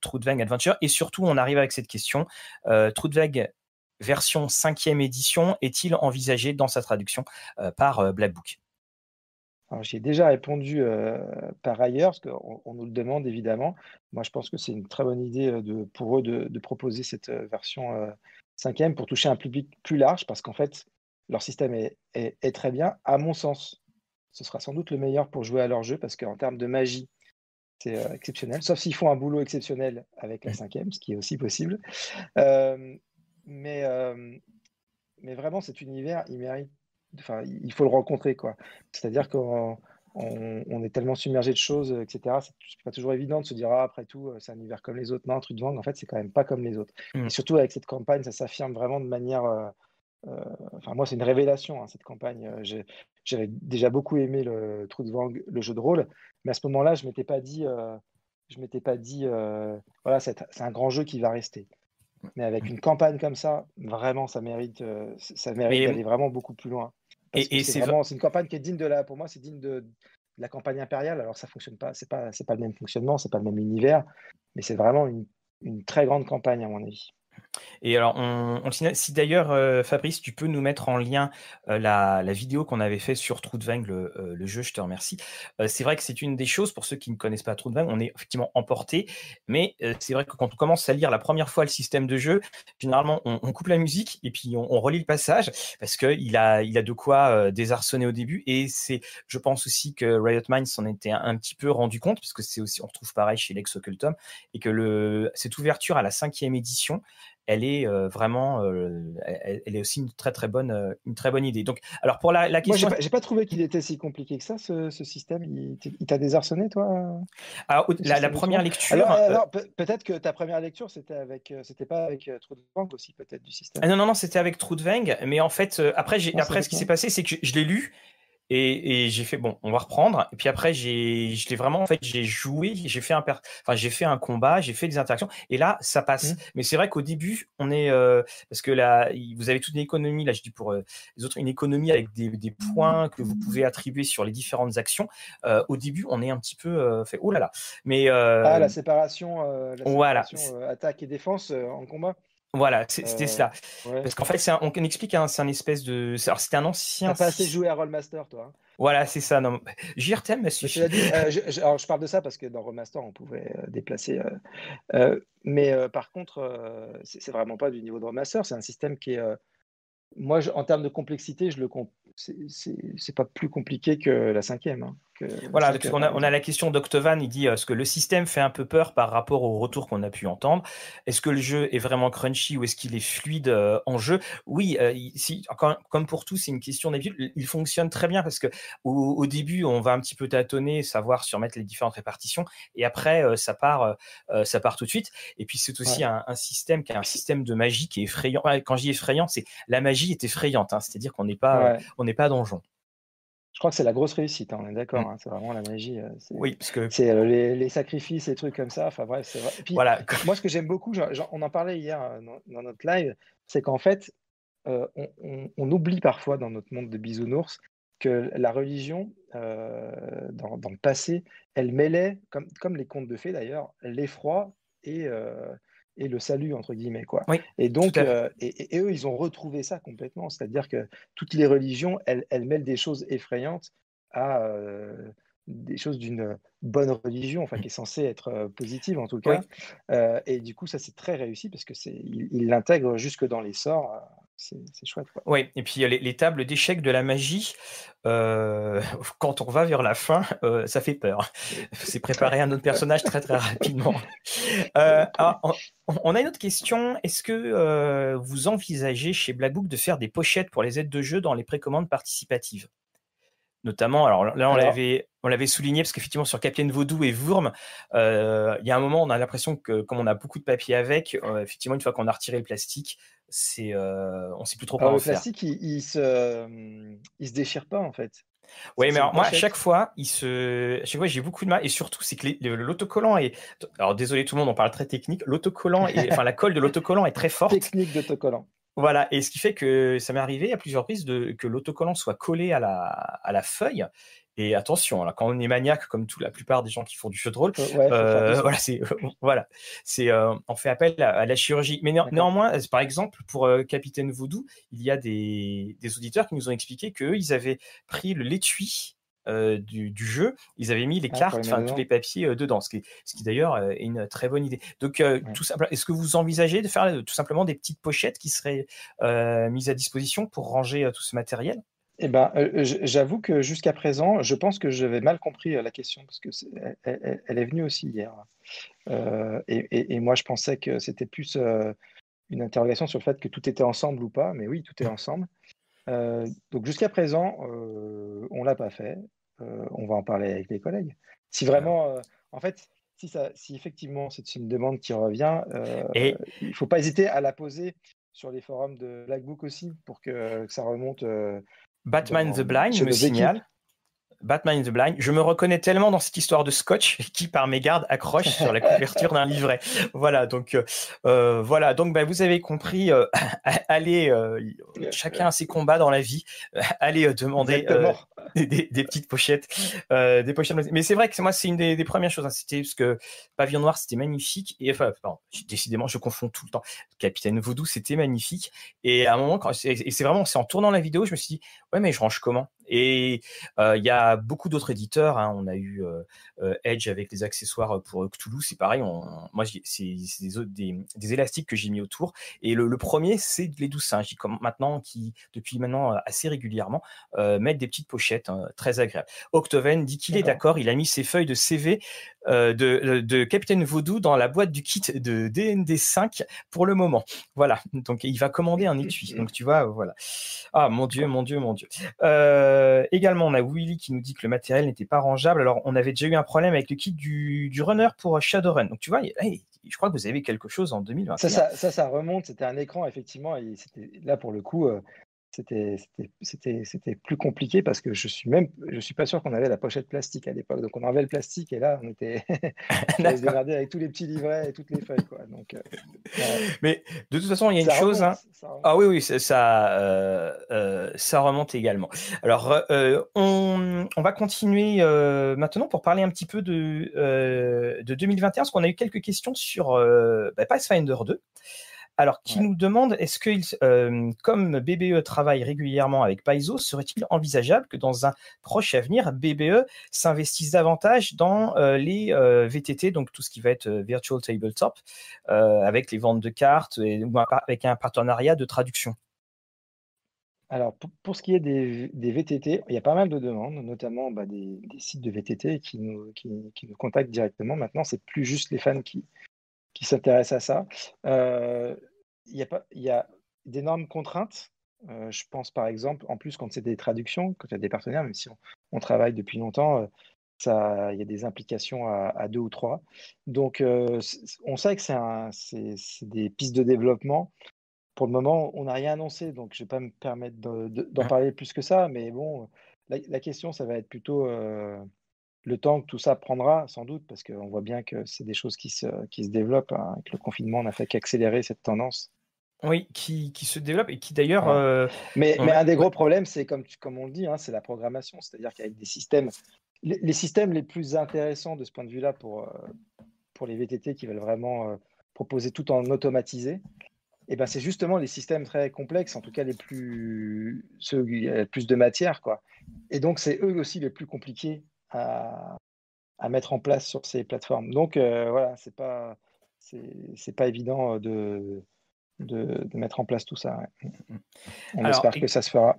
A: Trudvang Adventure? Et surtout, on arrive avec cette question Trudvang version 5e édition est-il envisagé dans sa traduction par Black Book?
B: J'ai déjà répondu euh, par ailleurs, parce qu'on on nous le demande évidemment. Moi, je pense que c'est une très bonne idée euh, de, pour eux de, proposer cette euh, version cinquième pour toucher un public plus large, parce qu'en fait, leur système est, est, très bien. À mon sens, ce sera sans doute le meilleur pour jouer à leur jeu, parce qu'en termes de magie, c'est exceptionnel, sauf s'ils font un boulot exceptionnel avec la mmh. cinquième, ce qui est aussi possible. mais, mais vraiment, cet univers, il mérite enfin, il faut le rencontrer, quoi. C'est-à-dire qu'on on, est tellement submergé de choses, etc. C'est pas toujours évident de se dire, ah, après tout, c'est un univers comme les autres. Non, un truc de vente, en fait, c'est quand même pas comme les autres. Mm. Et surtout avec cette campagne, ça s'affirme vraiment de manière. Euh, euh, enfin, moi, c'est une révélation, hein, cette campagne. Euh, j'avais déjà beaucoup aimé le Trou de Vang, le jeu de rôle, mais à ce moment-là, je m'étais pas dit, je m'étais pas dit, voilà, c'est un grand jeu qui va rester. Mais avec une campagne comme ça, vraiment, ça mérite, ça mérite d'aller vraiment beaucoup plus loin et, c'est vraiment c'est une campagne qui est digne de la pour moi c'est digne de, la campagne impériale. Alors ça fonctionne pas c'est pas c'est pas le même fonctionnement c'est pas le même univers mais c'est vraiment une, une très grande campagne à mon avis
A: et alors, on, si d'ailleurs, euh, Fabrice, tu peux nous mettre en lien euh, la, vidéo qu'on avait fait sur Trudvang, le, euh, le jeu, je te remercie. c'est vrai que c'est une des choses, pour ceux qui ne connaissent pas Trudvang, on est effectivement emporté, mais c'est vrai que quand on commence à lire la première fois le système de jeu, généralement, on, coupe la musique et puis on, relit le passage parce qu'il a, il a de quoi désarçonner au début. Et c'est, je pense aussi que Riot Minds s'en était un, petit peu rendu compte, parce que c'est aussi, on retrouve pareil chez Lex Occultum, et que cette ouverture à la cinquième édition, elle est vraiment, elle, est aussi une très très bonne, une très bonne idée. Donc, alors pour la, question,
B: moi j'ai pas, trouvé qu'il était si compliqué que ça, ce, système. Il, t'a désarçonné, toi
A: Alors, la, première lecture.
B: Alors, peut-être que ta première lecture, c'était avec, c'était pas avec Trudvang aussi, peut-être du système?
A: Ah non non non, c'était avec Trudvang, mais en fait, après, j'ai, après, ce qui s'est passé, c'est que je l'ai lu et, j'ai fait bon, on va reprendre. Et puis après, j'ai, je l'ai vraiment en fait, j'ai joué, j'ai fait un, enfin j'ai fait un combat, j'ai fait des interactions. Et là, ça passe. Mmh. Mais c'est vrai qu'au début, on est euh, parce que là, vous avez toute une économie. Là, je dis pour euh, les autres, une économie avec des, des, points que vous pouvez attribuer sur les différentes actions. Euh, au début, on est un petit peu fait oh là là. Mais
B: ah, la séparation, la séparation voilà. attaque et défense en combat.
A: Voilà, c'était cela. Parce qu'en fait, on, explique, hein, c'est un espèce de. Alors, c'était un ancien.
B: T'as pas assez joué à Rollmaster, toi. Hein.
A: Voilà, c'est ça. Non, j'y retiens, monsieur.
B: Euh, je, alors, je parle de ça parce que dans Rollmaster, on pouvait euh, déplacer. Euh, mais par contre, c'est vraiment pas du niveau de Rollmaster. C'est un système qui est. moi, en termes de complexité, je le, c'est pas plus compliqué que la cinquième. Hein,
A: voilà, on, a, on, a, la question d'Octovan, il dit est-ce que le système fait un peu peur par rapport au retour qu'on a pu entendre? Est-ce que le jeu est vraiment crunchy ou est-ce qu'il est fluide euh, en jeu? Oui, euh, si, comme pour tout, c'est une question d'habitude. Il fonctionne très bien parce que au, début, on va un petit peu tâtonner, savoir surmettre les différentes répartitions, et après, euh, ça part, ça part tout de suite. Et puis c'est aussi un, système qui a un système de magie qui est effrayant. Quand je dis effrayant, c'est la magie est effrayante, hein. c'est-à-dire qu'on n'est pas, on n'est pas donjon.
B: Je crois que c'est la grosse réussite, hein, on est d'accord. Mm. Hein, c'est vraiment la magie. Euh,
A: oui, parce que
B: c'est euh, les, sacrifices, les trucs comme ça. Enfin bref, c'est vrai. voilà. Moi, ce que j'aime beaucoup, on en parlait hier euh, dans, notre live, c'est qu'en fait, on, oublie parfois dans notre monde de bisounours que la religion, dans, le passé, elle mêlait, comme, comme les contes de fées d'ailleurs, l'effroi et, et le salut entre guillemets quoi. et donc euh, et, eux ils ont retrouvé ça complètement, c'est-à-dire que toutes les religions elles, elles mêlent des choses effrayantes à euh, des choses d'une bonne religion, enfin qui est censée être euh, positive en tout cas. et du coup ça c'est très réussi parce que c'est ils l'intègrent jusque dans les sorts c'est chouette.
A: Oui, et puis les, les tables d'échecs de la magie, euh, quand on va vers la fin, euh, ça fait peur. C'est préparer un autre personnage très très rapidement. Euh, ah, on, a une autre question. Est-ce que vous envisagez chez Blackbook de faire des pochettes pour les aides de jeu dans les précommandes participatives? Notamment. Alors là, on l'avait, on l'avait souligné parce qu'effectivement sur Captain Vaudou et Vourm, il y a un moment, on a l'impression que comme on a beaucoup de papier avec, effectivement, une fois qu'on a retiré le plastique, c'est, euh, on sait plus trop quoi
B: le
A: faire.
B: plastique, il, il, se, il se déchire pas en fait.
A: Oui, mais moi, à chaque fois, il se... à chaque fois, j'ai beaucoup de mal. Et surtout, c'est que l'autocollant est. Alors, désolé tout le monde, on parle très technique. L'autocollant, est... enfin, la colle de l'autocollant est très forte.
B: Technique d'autocollant.
A: Voilà, et ce qui fait que ça m'est arrivé à plusieurs reprises de, que l'autocollant soit collé à la, à la feuille et attention, quand on est maniaque, comme tout, la plupart des gens qui font du jeu de rôle, euh, voilà, c'est voilà, c'est euh, on fait appel à, la chirurgie. Mais néanmoins, par exemple, pour euh, Capitaine Voodoo, il y a des, des, auditeurs qui nous ont expliqué qu'eux, ils avaient pris le l'étui du, du, jeu, ils avaient mis les ah, cartes, enfin tous les papiers dedans, ce qui, ce qui d'ailleurs est une très bonne idée. Donc, tout simplement, est-ce que vous envisagez de faire tout simplement des petites pochettes qui seraient mises à disposition pour ranger tout ce matériel?
B: Eh ben, euh, j'avoue que jusqu'à présent, je pense que j'avais mal compris euh, la question parce que elle, est venue aussi hier. Euh, et, moi, je pensais que c'était plus une interrogation sur le fait que tout était ensemble ou pas. Mais oui, tout est ensemble. donc jusqu'à présent, on l'a pas fait. on va en parler avec les collègues. Si vraiment, en fait, si, ça, si effectivement c'est une demande qui revient, il ne faut pas hésiter à la poser sur les forums de Blackbook aussi pour que, que ça remonte
A: Batman the Blind me signale. Batman the Blind. Je me reconnais tellement dans cette histoire de scotch qui, par mégarde, accroche sur la couverture d'un livret. Voilà, donc euh, euh, voilà, donc bah, vous avez compris. Euh, allez, chacun a ses combats dans la vie. allez demander des, petites pochettes, des pochettes. Mais c'est vrai que moi, c'est une des, premières choses. Hein. C'était parce que Pavillon Noir, c'était magnifique. Et enfin, décidément, je confonds tout le temps. Capitaine Vaudou, c'était magnifique. Et à un moment, quand, et c'est vraiment, c'est en tournant la vidéo, je me suis dit, ouais, mais je range comment? Et il y a beaucoup d'autres éditeurs. Hein. On a eu Edge avec les accessoires pour Cthulhu, c'est pareil. moi, c'est des, des, élastiques que j'ai mis autour. Et le, premier, c'est les douces singes, qui maintenant, qui depuis maintenant assez régulièrement mettent des petites pochettes hein, très agréables. Octoven dit qu'il est d'accord. Il a mis ses feuilles de CV de, de Capitaine Vaudou dans la boîte du kit de DND 5 pour le moment. Voilà. Donc il va commander un étui. Donc tu vois, voilà. Ah mon dieu, mon dieu, mon dieu. Euh, euh, également, on a Willy qui nous dit que le matériel n'était pas rangeable. Alors, on avait déjà eu un problème avec le kit du, runner pour Shadowrun. Donc, tu vois, je crois que vous avez quelque chose en 2021.
B: Ça, ça, ça, remonte. C'était un écran, effectivement. Et là, pour le coup, euh, c'était plus compliqué parce que je suis même je suis pas sûr qu'on avait la pochette plastique à l'époque. Donc on enlevait le plastique et là on était on se avec tous les petits livrets et toutes les feuilles quoi. Donc euh,
A: mais de toute façon il y a une chose hein. ah oui oui ça euh, euh, ça remonte également. Alors on, on, va continuer maintenant pour parler un petit peu de de 2021 parce qu'on a eu quelques questions sur bah, Pathfinder 2 alors, qui nous demande, est-ce que, euh, comme BBE travaille régulièrement avec Paizo, serait-il envisageable que dans un proche avenir, BBE s'investisse davantage dans euh, les euh, VTT, donc tout ce qui va être Virtual Tabletop, avec les ventes de cartes et, ou avec un partenariat de traduction?
B: Alors, pour, ce qui est des, VTT, il y a pas mal de demandes, notamment bah, des, sites de VTT qui nous, qui, nous contactent directement. Maintenant, c'est plus juste les fans qui, qui s'intéressent à ça. Euh, il y a, pas, y a d'énormes contraintes. Euh, je pense par exemple, en plus quand c'est des traductions, quand il y a des partenaires, même si on, travaille depuis longtemps, euh, il y a des implications à, deux ou trois. Donc on sait que c'est des pistes de développement. Pour le moment, on n'a rien annoncé, donc je ne vais pas me permettre d'en parler plus que ça. Mais bon, la, la question, ça va être plutôt le temps que tout ça prendra, sans doute, parce qu'on voit bien que c'est des choses qui se, qui se développent. Hein. Avec le confinement, on n'a fait qu'accélérer cette tendance.
A: Oui, qui, qui, se développe et qui d'ailleurs.
B: Euh, mais, mais un des gros problèmes, c'est comme, comme on le dit, hein, c'est la programmation. C'est-à-dire qu'avec des systèmes, les, systèmes les plus intéressants de ce point de vue-là pour, euh, pour les VTT qui veulent vraiment euh, proposer tout en automatisé, eh ben c'est justement les systèmes très complexes, en tout cas les plus ceux a plus de matière, quoi. Et donc c'est eux aussi les plus compliqués à, mettre en place sur ces plateformes. Donc euh, voilà, c'est pas c'est pas évident de, de, mettre en place tout ça. On espère que ça se fera.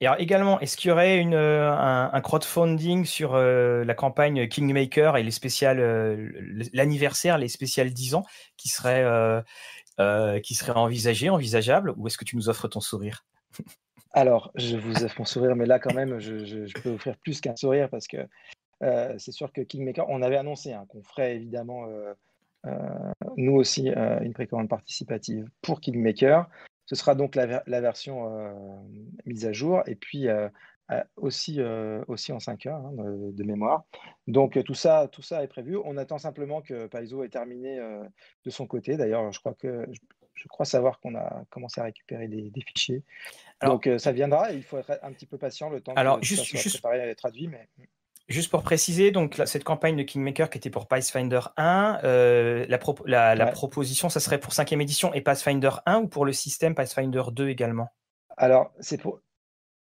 A: Et alors également, est-ce qu'il y aurait une, un, crowdfunding sur euh, la campagne Kingmaker et les spéciales, euh, l'anniversaire, les spéciales 10 ans, qui serait, qui serait envisagé, envisageable, ou est-ce que tu nous offres ton sourire?
B: alors, je vous offre mon sourire, mais là, quand même, je, peux offrir plus qu'un sourire parce que euh, c'est sûr que Kingmaker, on avait annoncé hein, qu'on ferait évidemment, euh, euh, nous aussi, une précommande participative pour Kingmaker. Ce sera donc la, version mise à jour. Et puis, aussi, aussi en 5 heures hein, de, mémoire. Donc tout ça, tout ça est prévu. On attend simplement que Paizo ait terminé de son côté. D'ailleurs, je crois que je, crois savoir qu'on a commencé à récupérer des, fichiers. Donc ça viendra. il faut être un petit peu patient le temps
A: alors,
B: que
A: juste,
B: ça soit
A: juste...
B: préparé et traduit. Mais...
A: Juste pour préciser, donc cette campagne de Kingmaker qui était pour Pathfinder 1, euh, la, la, proposition, ça serait pour 5e édition et Pathfinder 1 ou pour le système Pathfinder 2 également?
B: Alors, c'est pour.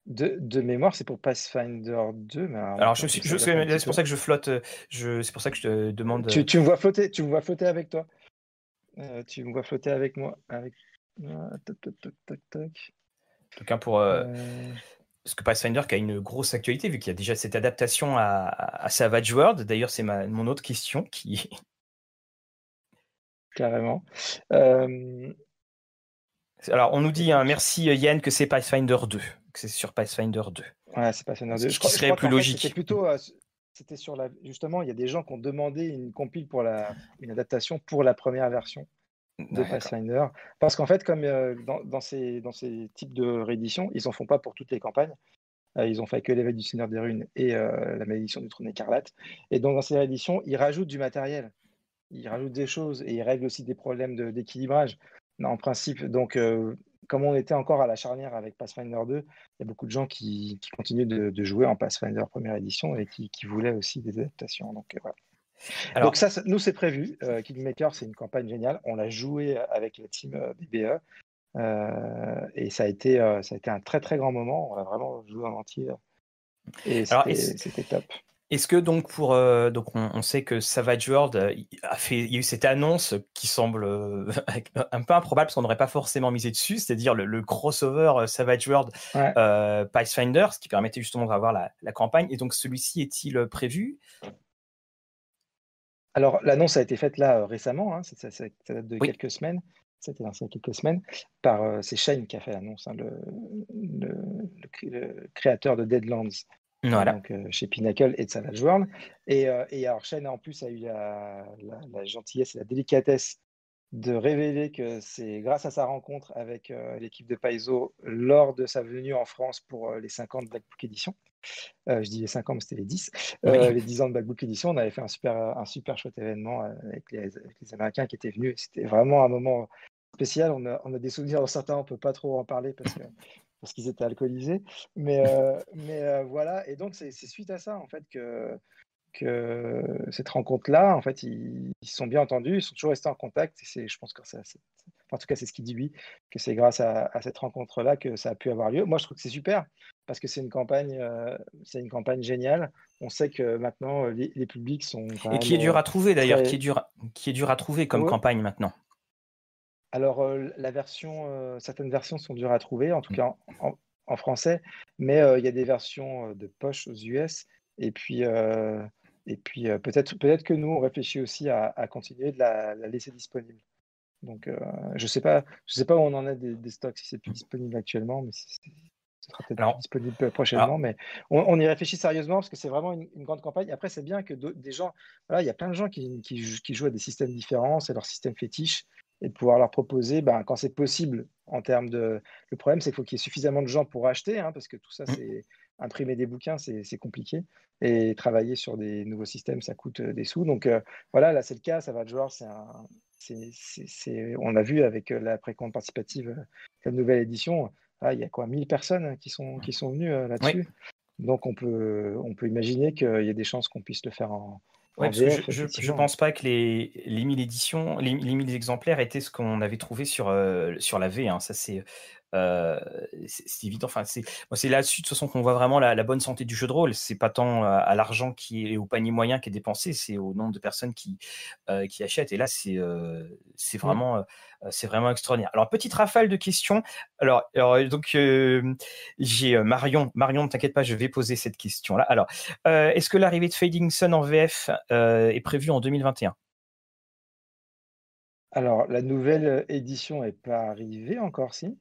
B: De, de mémoire, c'est pour Pathfinder 2. Mais
A: alors, je, je, c'est pour ça que je flotte. Je, c'est pour ça que je te demande.
B: Tu, tu, me vois flotter, tu me vois flotter avec toi. Euh, tu me vois flotter avec moi. Avec... Ah, toc, toc, toc, toc, toc.
A: En tout cas, pour. Euh... Euh parce que Pathfinder qui a une grosse actualité, vu qu'il y a déjà cette adaptation à, Savage World. D'ailleurs, c'est mon autre question qui.
B: Carrément. Euh,
A: Alors, on nous dit, hein, merci Yann, que c'est Pathfinder 2, que c'est sur Pathfinder 2.
B: Ouais, c'est Pathfinder 2.
A: Ce qui serait plus logique.
B: Plutôt. Euh, c'était sur la. Justement, il y a des gens qui ont demandé une compile pour la, une adaptation pour la première version de Pathfinder. Parce qu'en fait, comme euh, dans, ces, dans ces types de rééditions, ils n'en font pas pour toutes les campagnes. Euh, ils ont fait que l'éveil du Seigneur des Runes et euh, la malédiction du trône écarlate. Et donc, dans ces rééditions, ils rajoutent du matériel. Ils rajoutent des choses et ils règlent aussi des problèmes d'équilibrage. En principe, donc, comme on était encore à la charnière avec Pathfinder 2, il y a beaucoup de gens qui, qui continuent de, jouer en Pathfinder première édition et qui, qui voulaient aussi des adaptations. Donc, voilà. Donc ça, nous, c'est prévu. Euh, Kingmaker, c'est une campagne géniale. On l'a joué avec la team euh, BBE. Euh, et ça a, été, ça a été un très très grand moment. On a vraiment joué en entier. Et c'était top.
A: Est-ce que donc pour donc on, sait que Savage World a fait il y a eu cette annonce qui semble un peu improbable parce qu'on n'aurait pas forcément misé dessus, c'est-à-dire le, crossover Savage World Pathfinder, ce qui permettait justement d'avoir la, la, campagne. Et donc celui-ci est-il prévu?
B: Alors, l'annonce a été faite là euh, récemment, hein, ça, date de quelques semaines. C'était lancé il y a quelques semaines par euh, c'est Shane qui a fait l'annonce, hein, le, créateur de Deadlands, donc, euh, chez Pinnacle et de Savage World. Et, alors Shane en plus a eu la, gentillesse et la délicatesse de révéler que c'est grâce à sa rencontre avec l'équipe de Paizo lors de sa venue en France pour les 50 Black Book Edition euh, je dis les 5 ans, mais c'était les 10. Euh, les 10 ans de Black Book Edition, on avait fait un super, un super chouette événement euh, avec les, Américains qui étaient venus. C'était vraiment un moment spécial. On a, on a des souvenirs dans certains, on ne peut pas trop en parler parce que parce qu'ils étaient alcoolisés. Mais, mais voilà, et donc c'est suite à ça en fait que, que cette rencontre-là, en fait, ils, se sont bien entendus, ils sont toujours restés en contact. Et je pense que ça, en tout cas, c'est ce qu'il dit lui, que c'est grâce à, à cette rencontre-là que ça a pu avoir lieu. Moi, je trouve que c'est super parce que c'est une campagne, euh, c'est une campagne géniale. On sait que maintenant euh, les, publics sont
A: et qui est dur à trouver d'ailleurs, qui est dur, qui est dur à trouver comme campagne maintenant.
B: Alors euh, la version, certaines versions sont dures à trouver, en tout mm. cas en, français, mais il y a des versions de poche aux US et puis et puis peut-être que nous on réfléchit aussi à, continuer de la, laisser disponible. Donc je sais pas je sais pas où on en est des, des stocks si c'est plus disponible actuellement, mais ce sera peut-être disponible prochainement, mais on, y réfléchit sérieusement parce que c'est vraiment une, grande campagne. Après, c'est bien que des gens, voilà, il y a plein de gens qui, qui, jouent à des systèmes différents, c'est leur système fétiche, et de pouvoir leur proposer, ben, quand c'est possible, en termes de. Le problème, c'est qu'il faut qu'il y ait suffisamment de gens pour acheter, hein, parce que tout ça, mmh. c'est imprimer des bouquins, c'est compliqué, et travailler sur des nouveaux systèmes, ça coûte euh, des sous. Donc euh, voilà, là, c'est le cas, ça va de jouer, c'est un. on a vu avec euh, la précompte participative, la nouvelle édition, ah, il y a quoi 1000 personnes qui sont, qui sont venues euh, là-dessus. Donc on peut, on peut imaginer qu'il y a des chances qu'on puisse le faire en,
A: je ne pense pas que les, les 1000 éditions, les, les 1000 exemplaires étaient ce qu'on avait trouvé sur, euh, sur la V. Hein. Ça, c'est euh, c'est évident. Enfin, c'est là-dessus de toute façon qu'on voit vraiment la, bonne santé du jeu de rôle. C'est pas tant à, l'argent qui est au panier moyen qui est dépensé, c'est au nombre de personnes qui euh, qui achètent. Et là, c'est euh, c'est mmh. vraiment c'est vraiment extraordinaire. Alors petite rafale de questions. Alors, alors donc j'ai Marion. Marion, ne t'inquiète pas, je vais poser cette question là. Alors, est-ce que l'arrivée de Fading Sun en VF est prévue en 2021
B: alors, la nouvelle édition n'est pas arrivée encore, si?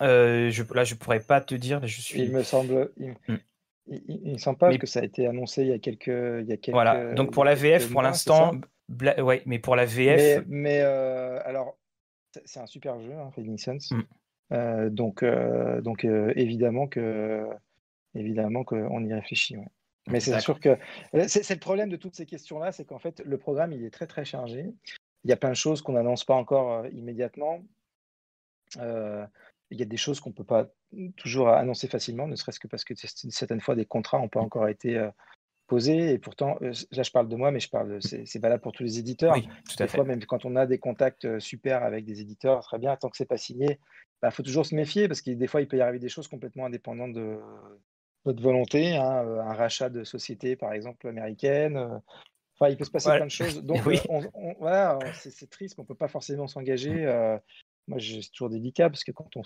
A: Euh, je, là, je pourrais pas te dire. Je suis.
B: Il me semble. Il, mmh. me semble pas que ça a été annoncé il y a quelques. Il y a quelques
A: voilà. Donc pour la VF, pour l'instant, ouais, mais pour la VF.
B: Mais, euh, alors, c'est un super jeu, hein, Suns. Mmh. Euh, donc, donc évidemment que évidemment qu'on y réfléchit. Mais c'est sûr que c'est le problème de toutes ces questions-là, c'est qu'en fait, le programme, il est très, très chargé. Il y a plein de choses qu'on n'annonce pas encore immédiatement. Il y a des choses qu'on ne peut pas toujours annoncer facilement, ne serait-ce que parce que certaines fois, des contrats n'ont pas encore été posé. Et pourtant, euh, là, je parle de moi, mais je parle, c'est valable pour tous les éditeurs.
A: Oui, tout à
B: des fois, même quand on a des contacts euh, super avec des éditeurs, très bien, tant que c'est pas signé, il bah, faut toujours se méfier parce que des fois, il peut y arriver des choses complètement indépendantes de notre volonté. Hein, euh, un rachat de société, par exemple, américaine. Enfin, il peut se passer plein de choses. Donc, voilà, c'est triste, on ne peut pas forcément s'engager. Moi, c'est toujours délicat parce que quand on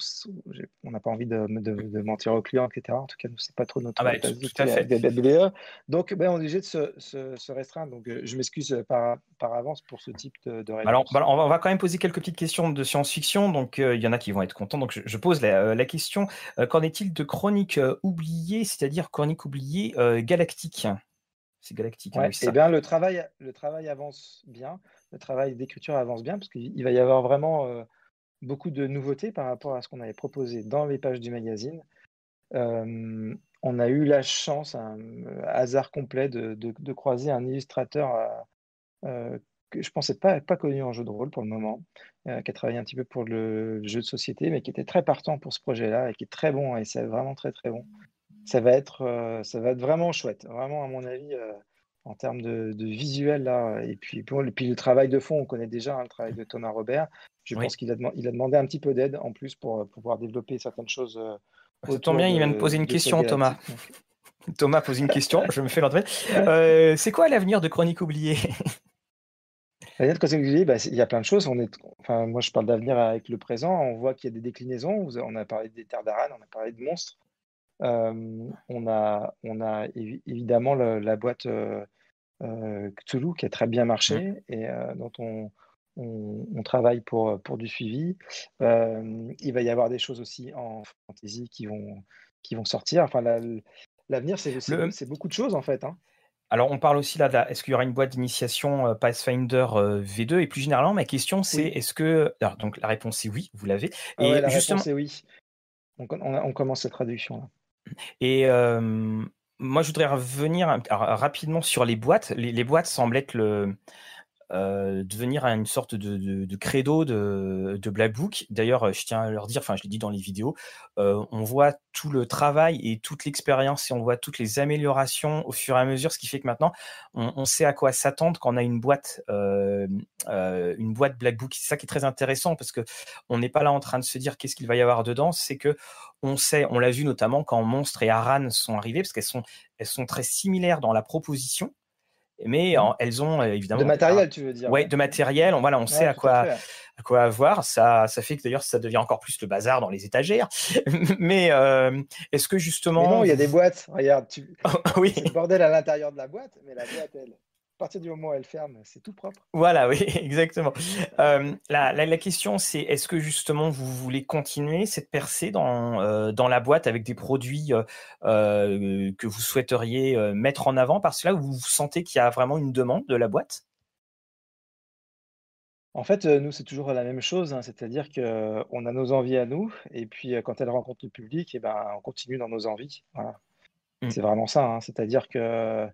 B: on n'a pas envie de, de, mentir aux clients, etc. En tout cas, nous, c'est pas trop notre
A: ah bah, tout, à fait.
B: Donc, ben, on est obligé de se, se, restreindre. Donc, euh, je m'excuse par, par avance pour ce type de, réponse.
A: Alors, bah, on va quand même poser quelques petites questions de science-fiction. Donc, euh, il y en a qui vont être contents. Donc, je, pose la, euh, la question qu'en est-il de chroniques oubliées, c'est-à-dire chroniques oubliées galactiques?
B: C'est galactique. Hein, et eh bien, le travail, le travail avance bien, le travail d'écriture avance bien, parce qu'il va y avoir vraiment beaucoup de nouveautés par rapport à ce qu'on avait proposé dans les pages du magazine. on a eu la chance, un hasard complet, de, croiser un illustrateur euh, que je pensais pas, connu en jeu de rôle pour le moment, euh, qui a travaillé un petit peu pour le, jeu de société, mais qui était très partant pour ce projet-là et qui est très bon, et c'est vraiment très très bon. Ça va être, euh, ça va être vraiment chouette, vraiment à mon avis en termes de, visuel là, et puis, pour, puis le travail de fond, on connaît déjà hein, le travail de Thomas Robert. Je pense qu'il a, il a, demandé un petit peu d'aide en plus pour, pouvoir développer certaines choses. Euh,
A: ça tombe bien, il vient de poser une question, Thomas. Thomas pose une question, je me fais l'entrée. Euh, c'est quoi l'avenir de Chronique oubliée
B: L'avenir de Chronique oubliée, bah, il y a plein de choses. On est, enfin, moi, je parle d'avenir avec le présent. On voit qu'il y a des déclinaisons. On a parlé des terres d'Aran, on a parlé de monstres. Euh, on, a, on a évidemment la boîte Cthulhu qui a très bien marché et dont on, on, travaille pour, pour du suivi. Euh, il va y avoir des choses aussi en fantasy qui vont, qui vont sortir. Enfin, l'avenir, c'est beaucoup de choses en fait. Hein.
A: Alors, on parle aussi là, est-ce qu'il y aura une boîte d'initiation euh, Pathfinder euh, V2 Et plus généralement, ma question, c'est est-ce que. Alors, donc, la réponse est oui, vous l'avez.
B: Ah et la justement... réponse est oui. On, on, commence cette traduction là.
A: Et moi, je voudrais revenir rapidement sur les boîtes. les boîtes semblent être le euh, devenir une sorte de, credo de, Black Book. D'ailleurs, je tiens à leur dire, enfin, je l'ai dit dans les vidéos, euh, on voit tout le travail et toute l'expérience et on voit toutes les améliorations au fur et à mesure, ce qui fait que maintenant, on, sait à quoi s'attendre quand on a une boîte, euh, euh une boîte Black Book. C'est ça qui est très intéressant parce que on n'est pas là en train de se dire qu'est-ce qu'il va y avoir dedans. C'est que on sait, on l'a vu notamment quand Monstre et Aran sont arrivés parce qu'elles sont, elles sont très similaires dans la proposition mais mmh. elles ont euh, évidemment.
B: De matériel, tu veux dire
A: Oui, de matériel. On, voilà, on sait à quoi, à, quoi avoir. Ça, ça fait que d'ailleurs, ça devient encore plus le bazar dans les étagères. mais euh, est-ce que justement. Mais
B: non, il y a des boîtes. Regarde, tu... oui. le bordel à l'intérieur de la boîte, mais la boîte, elle à partir du moment où elle ferme, c'est tout propre.
A: Voilà, oui, exactement. Euh, la, la, question, c'est est-ce que justement vous voulez continuer cette percée dans, euh, dans la boîte avec des produits euh, que vous souhaiteriez mettre en avant parce que là, vous sentez qu'il y a vraiment une demande de la boîte?
B: En fait, nous, c'est toujours la même chose, hein, c'est-à-dire qu'on a nos envies à nous, et puis quand elle rencontre le public, et eh ben, on continue dans nos envies. Voilà. Mmh. C'est vraiment ça, hein, c'est-à-dire que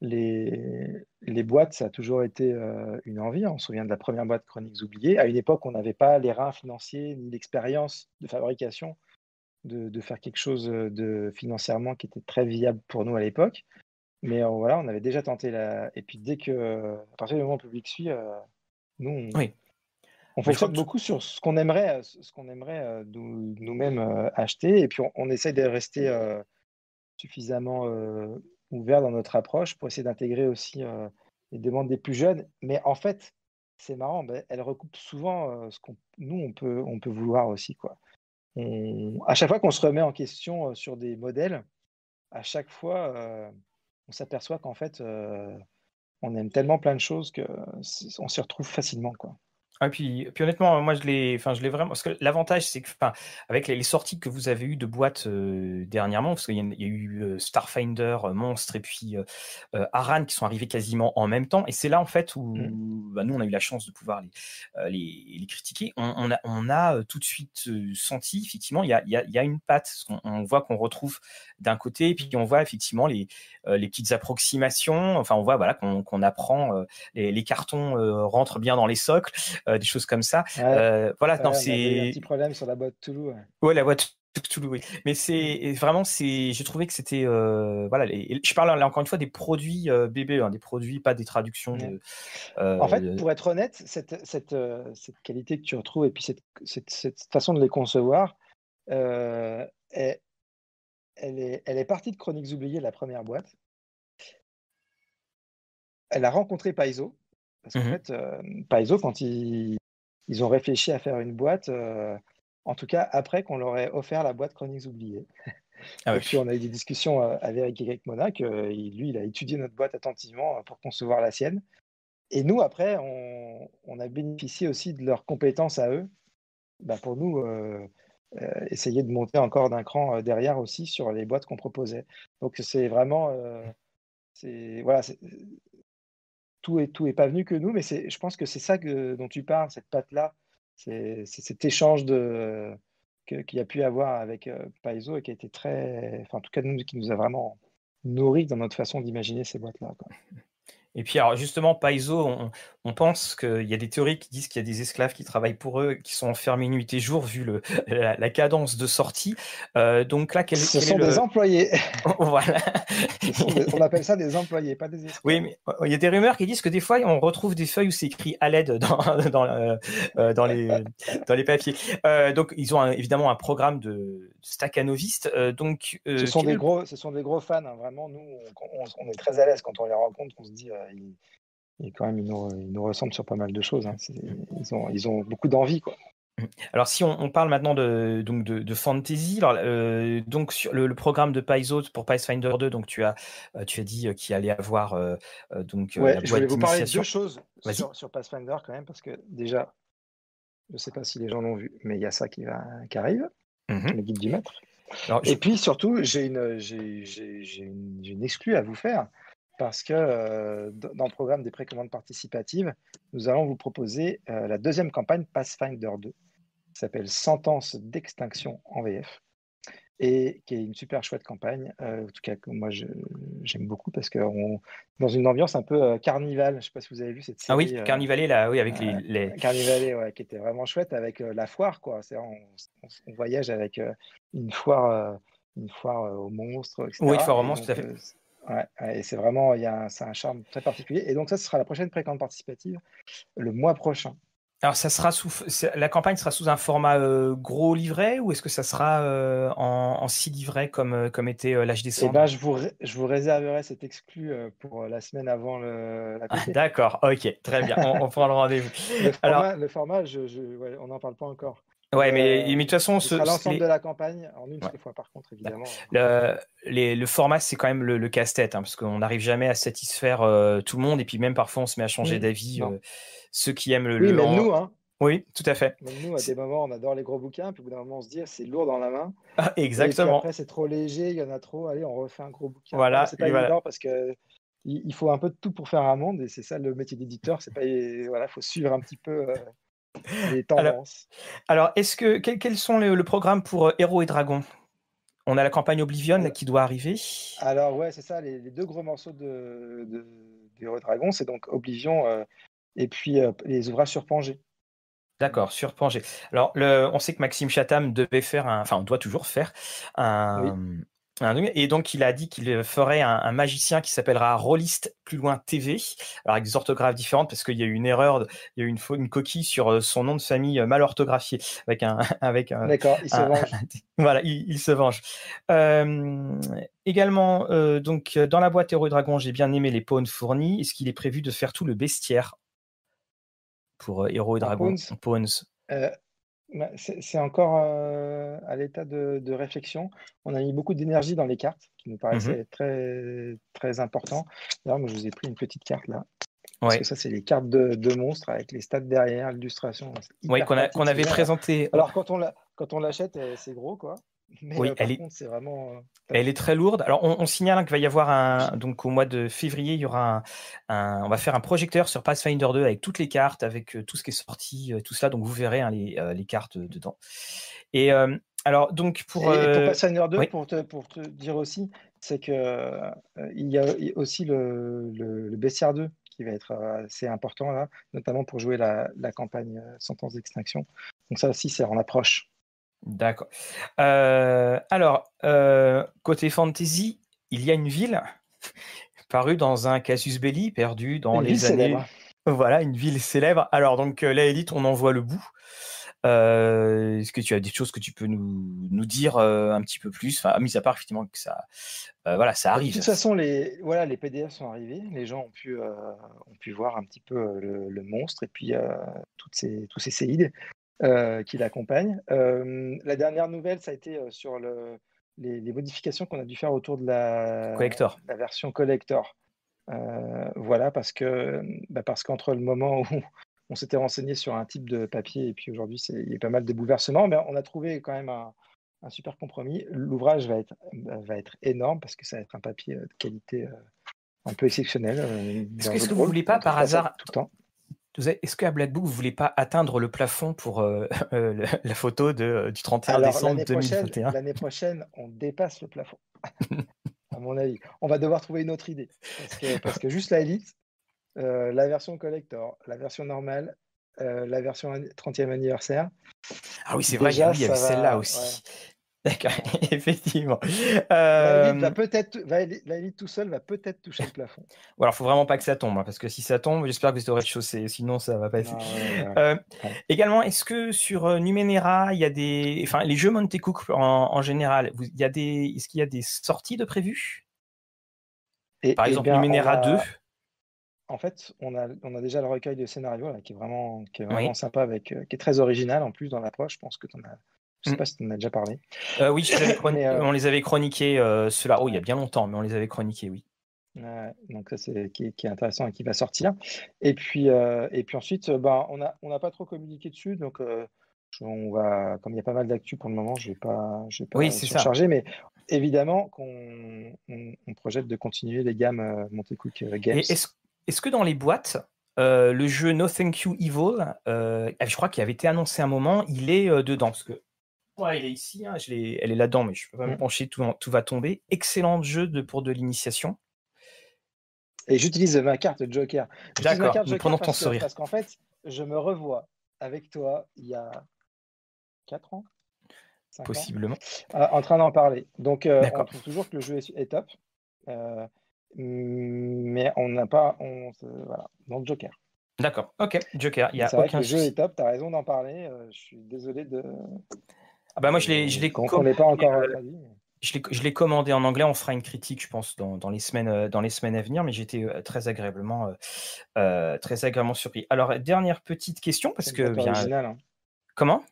B: les, les boîtes, ça a toujours été euh, une envie. On se souvient de la première boîte Chroniques oubliées. À une époque, on n'avait pas les reins financiers ni l'expérience de fabrication de, de, faire quelque chose de financièrement qui était très viable pour nous à l'époque. Mais euh, voilà, on avait déjà tenté la. Et puis dès que, à partir du moment où le public suit, euh, nous, on, oui. on fonctionne beaucoup sur ce qu'on aimerait, ce qu'on aimerait nous-mêmes acheter. Et puis on, on essaie de rester suffisamment ouvert dans notre approche pour essayer d'intégrer aussi euh, les demandes des plus jeunes. Mais en fait, c'est marrant, ben, elle recoupe souvent euh, ce qu'on nous, on peut, on peut vouloir aussi. Quoi. à chaque fois qu'on se remet en question euh, sur des modèles, à chaque fois, on s'aperçoit qu'en fait, on aime tellement plein de choses qu'on s'y retrouve facilement. Quoi.
A: Ah, puis, puis honnêtement, moi je l'ai, enfin je l'ai vraiment, parce que l'avantage c'est que, enfin, avec les, sorties que vous avez eues de boîtes euh, dernièrement, parce qu'il y, a eu euh, Starfinder, euh, Monstre et puis Aran qui sont arrivés quasiment en même temps, et c'est là en fait où mmh. bah, nous on a eu la chance de pouvoir les, les, les critiquer. On, a, on a tout de suite senti effectivement il y a, il y a, une patte, on, voit qu'on retrouve d'un côté, et puis on voit effectivement les, les petites approximations, enfin on voit voilà qu'on apprend, les, les cartons rentrent bien dans les socles. Euh, des choses comme ça. Euh, voilà,
B: non, c'est. Un petit problème sur la boîte Toulouse.
A: Ouais, la boîte Toulouse, oui. Mais c'est vraiment, c'est, j'ai trouvé que c'était, euh, voilà, je parle là encore une fois des produits bébés, hein, des produits, pas des traductions.
B: en fait, pour être honnête, cette, cette, cette, qualité que tu retrouves et puis cette, cette façon de les concevoir, elle, elle, est, elle est partie de Chroniques oubliées, la première boîte. Elle a rencontré Paizo, parce qu'en mmh fait, euh, Paizo, quand ils, ils, ont réfléchi à faire une boîte, euh, en tout cas après qu'on leur ait offert la boîte Chroniques oubliées. Ah et puis on a eu des discussions euh, avec Eric Mona, que lui, il a étudié notre boîte attentivement pour concevoir la sienne. Et nous, après, on, on a bénéficié aussi de leurs compétences à eux, bah pour nous, essayer de monter encore d'un cran derrière aussi sur les boîtes qu'on proposait. Donc c'est vraiment, c'est voilà, tout est, tout est pas venu que nous, mais je pense que c'est ça que, dont tu parles, cette patte-là, c'est cet échange de, qu'il y a pu avoir avec euh, Paizo et qui a été très, enfin, en tout cas, nous, qui nous a vraiment nourri dans notre façon d'imaginer ces boîtes-là.
A: Et puis, alors justement, Paizo, on, pense qu'il y a des théories qui disent qu'il y a des esclaves qui travaillent pour eux, qui sont enfermés nuit et jour, vu le, la, cadence de sortie. Euh, donc là,
B: quel, Ce sont des employés.
A: voilà.
B: on appelle ça des employés, pas des esclaves.
A: Oui, mais il y a des rumeurs qui disent que des fois, on retrouve des feuilles où c'est écrit à l'aide dans, dans, euh, dans, les, dans les papiers. Euh, donc, ils ont évidemment un programme de staccanovistes. donc,
B: ce, sont des gros, ce sont des gros fans. Hein. Vraiment, nous, on, on, est très à l'aise quand on les rencontre. On se dit et quand même, ils nous, ressemblent sur pas mal de choses. Hein. Ils, ont, ils ont beaucoup d'envie, quoi.
A: Alors, si on, parle maintenant de, donc de, fantasy, alors, euh, donc sur le, programme de Paizo pour Pathfinder 2, donc tu as, euh, tu as dit qu'il allait avoir euh, donc.
B: je voulais vous parler de deux choses sur, Pathfinder quand même, parce que déjà, je ne sais pas si les gens l'ont vu, mais il y a ça qui, va, qui arrive, mmh le guide du maître. Et puis surtout, j'ai une, j'ai, une, une exclue à vous faire parce que euh, dans le programme des précommandes participatives, nous allons vous proposer euh, la deuxième campagne Pathfinder 2, qui s'appelle Sentence d'extinction en VF, et qui est une super chouette campagne, euh, en tout cas que moi j'aime beaucoup, parce que dans une ambiance un peu carnival, je ne sais pas si vous avez vu cette série.
A: Ah oui, Carnivalet, là, oui, avec les... les...
B: Carnivalet, ouais, qui était vraiment chouette, avec la foire, quoi. On, on, voyage avec une foire, une foire aux monstres, etc.
A: Oui, foire aux monstres, tout à fait
B: Ouais, et c'est vraiment, il y a un, charme très particulier. Et donc ça, ce sera la prochaine précommande participative le mois prochain.
A: Alors, ça sera sous, la campagne sera sous un format euh, gros livret ou est-ce que ça sera euh, en, six livrets comme, euh, comme était l'âge des
B: eh ben, je, vous je vous réserverai cet exclu pour la semaine avant le, la
A: ah, D'accord, ok, très bien, on, prend le rendez-vous.
B: Le format, le format je, on n'en parle pas encore.
A: Ouais, mais, mais de toute façon,
B: ce, l'ensemble de la campagne en une seule fois, par contre, évidemment.
A: Le, le format, c'est quand même le, casse-tête, hein, parce qu'on n'arrive jamais à satisfaire euh, tout le monde, et puis même parfois, on se met à changer mmh. d'avis. Euh, ceux qui aiment le.
B: Oui, même nous, hein.
A: Oui, tout à fait.
B: Même nous, à des moments, on adore les gros bouquins, puis au bout d'un moment, on se dit, c'est lourd dans la main.
A: Ah, exactement.
B: après, c'est trop léger, il y en a trop, allez, on refait un gros bouquin.
A: Voilà.
B: C'est pas évident parce que il faut un peu de tout pour faire un monde, et c'est ça le métier d'éditeur. C'est pas, voilà, faut suivre un petit peu. Euh, les tendances.
A: Alors, est-ce que quels sont le, programme pour euh, Héros et Dragons? On a la campagne Oblivion qui doit arriver.
B: Alors ouais, c'est ça. Les, deux gros morceaux de, Héros et Dragons, c'est donc Oblivion euh, et puis euh, les ouvrages sur Pangée.
A: D'accord, sur Pangée. Alors, le, on sait que Maxime Chatham devait faire un, enfin, on doit toujours faire un, et donc, il a dit qu'il ferait un, magicien qui s'appellera Rolliste plus loin TV, alors avec des orthographes différentes parce qu'il y a eu une erreur, il y a eu une, une coquille sur euh, son nom de famille euh, mal orthographié avec un, avec un.
B: D'accord, il se venge.
A: voilà, il, se venge. Euh, également, donc dans la boîte Héros Dragon, j'ai bien aimé les pawns fournis. Est-ce qu'il est prévu de faire tout le bestiaire pour Héros et Dragon
B: Pawns? C'est encore euh, à l'état de, réflexion. On a mis beaucoup d'énergie dans les cartes, qui nous paraissaient mmh très, très important. D'ailleurs, moi, je vous ai pris une petite carte là. Parce que ça, c'est les cartes de, monstres avec les stats derrière, l'illustration.
A: Oui, qu'on avait présenté.
B: Alors, quand on l'achète, c'est gros, quoi oui, elle est... c'est vraiment.
A: elle est très lourde. Alors, on, signale qu'il va y avoir un. Donc, au mois de février, il y aura un, On va faire un projecteur sur Pathfinder 2 avec toutes les cartes, avec tout ce qui est sorti, tout cela. Donc, vous verrez hein, les, les, cartes dedans. Et alors, donc, pour.
B: Et, pour Pathfinder 2, pour, te, pour te dire aussi, c'est que il y a aussi le, le, Bestiaire 2 qui va être assez important là, notamment pour jouer la, la campagne Sentence d'extinction. Donc, ça aussi, c'est en approche.
A: D'accord. Euh, alors, euh, côté fantasy, il y a une ville parue dans un casus belli perdu dans les années. Voilà, une ville célèbre. Alors, donc, euh, la élite, on en voit le bout. Est-ce que tu as des choses que tu peux nous, nous dire un petit peu plus? Enfin, Mis à part effectivement que ça, voilà, ça arrive.
B: De toute façon, les, voilà, les PDF sont arrivés. Les gens ont pu, ont pu voir un petit peu le, monstre et puis toutes ces, tous ces séides. Euh, qui l'accompagne. Euh, la dernière nouvelle, ça a été euh, sur le, les, modifications qu'on a dû faire autour de la,
A: collector.
B: la version collector. voilà, parce que bah parce qu'entre le moment où on s'était renseigné sur un type de papier et puis aujourd'hui il y a pas mal de bouleversements, mais on a trouvé quand même un, un super compromis. L'ouvrage va être, va être énorme parce que ça va être un papier de qualité un peu exceptionnelle.
A: Est-ce que, vous ne voulez pas par hasard
B: tout le temps
A: est-ce qu'à Blackbook, vous ne voulez pas atteindre le plafond pour euh, euh, la photo de, du 31 décembre 2021
B: L'année prochaine, on dépasse le plafond, à mon avis. On va devoir trouver une autre idée. Parce que, juste la Elite, euh, la version collector, la version normale, la version 30e anniversaire.
A: Ah oui, c'est vrai, il y avait celle-là aussi. D'accord, effectivement.
B: La va peut-être, la tout seul va peut-être toucher le plafond.
A: Ou alors, faut vraiment pas que ça tombe, hein, parce que si ça tombe, j'espère que vous êtes au rez-de-chaussée, sinon ça va pas être. Euh, également, est-ce que sur euh, Numenera, il y a des, enfin, les jeux Monte Cook en, général, il y a des, est-ce qu'il y a des sorties de prévues? Par exemple, Numenera 2.
B: En fait, on a, on a déjà le recueil de scénario qui est vraiment, qui est vraiment sympa, avec, euh, qui est très original en plus dans l'approche. Je pense que tu en as je ne sais pas si tu en as déjà parlé.
A: Euh, oui, euh, on les avait chroniqués, euh, ceux-là, oh, il y a bien longtemps, mais on les avait chroniqués, oui.
B: donc ça c'est qui, est intéressant et qui va sortir. Et puis, et puis ensuite, ben, on n'a on pas trop communiqué dessus, donc on va, comme il y a pas mal d'actu pour le moment, je ne vais pas, je vais pas
A: oui,
B: charger, mais évidemment qu'on on, projette de continuer les gammes Montecook Games.
A: Est-ce que dans les boîtes, le jeu No Thank You Evil, je crois qu'il avait été annoncé un moment, il est dedans parce que Ouais, il est ici, hein, je elle est là-dedans, mais je peux pas me mmh. pencher, tout, tout va tomber. Excellent jeu de, pour de l'initiation.
B: Et j'utilise ma carte Joker.
A: D'accord, nous prenons ton sourire.
B: Parce qu'en fait, je me revois avec toi il y a 4 ans?
A: Possiblement.
B: Euh, en train d'en parler. Donc, euh, on trouve toujours que le jeu est, top. Euh, mais on n'a pas. On, voilà, donc Joker.
A: D'accord, ok, Joker, il y a
B: aucun vrai que Le jeu est top, tu as raison d'en parler. je suis désolé de.
A: Ah bah moi, je l'ai, je l'ai
B: commandé. pas encore euh,
A: je l'ai, commandé en anglais. On fera une critique, je pense, dans, les, semaines, euh, dans les semaines à venir. Mais j'étais euh, très agréablement, très agréablement surpris. Alors, dernière petite question, parce que
B: bien. Original, hein.
A: Comment?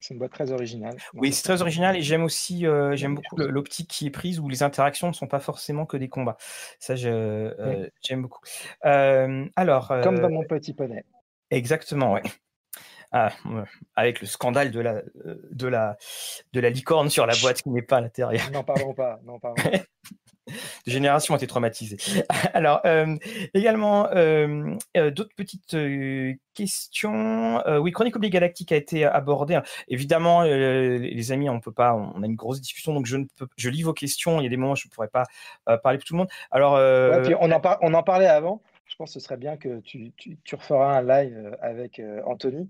B: C'est une boîte très originale.
A: Oui, c'est très original et j'aime aussi, j'aime beaucoup l'optique qui est prise où les interactions ne sont pas forcément que des combats. Ça, j'aime beaucoup. alors,
B: comme dans mon petit poney.
A: Exactement, ouais. Ah, avec le scandale de la, de, la, de la licorne sur la boîte qui n'est pas à l'intérieur.
B: N'en parlons pas, n'en parlons pas.
A: Des générations ont été traumatisées. Alors, euh, également, euh, euh, d'autres petites questions. oui, Chronique Oblique Galactique a été abordée. Évidemment, les amis, on peut pas, on a une grosse discussion, donc je ne peux, je lis vos questions. Il y a des moments où je ne pourrais pas parler pour tout le monde. Alors,
B: on, en on en parlait avant. Je pense que ce serait bien que tu, tu, tu referas un live avec Anthony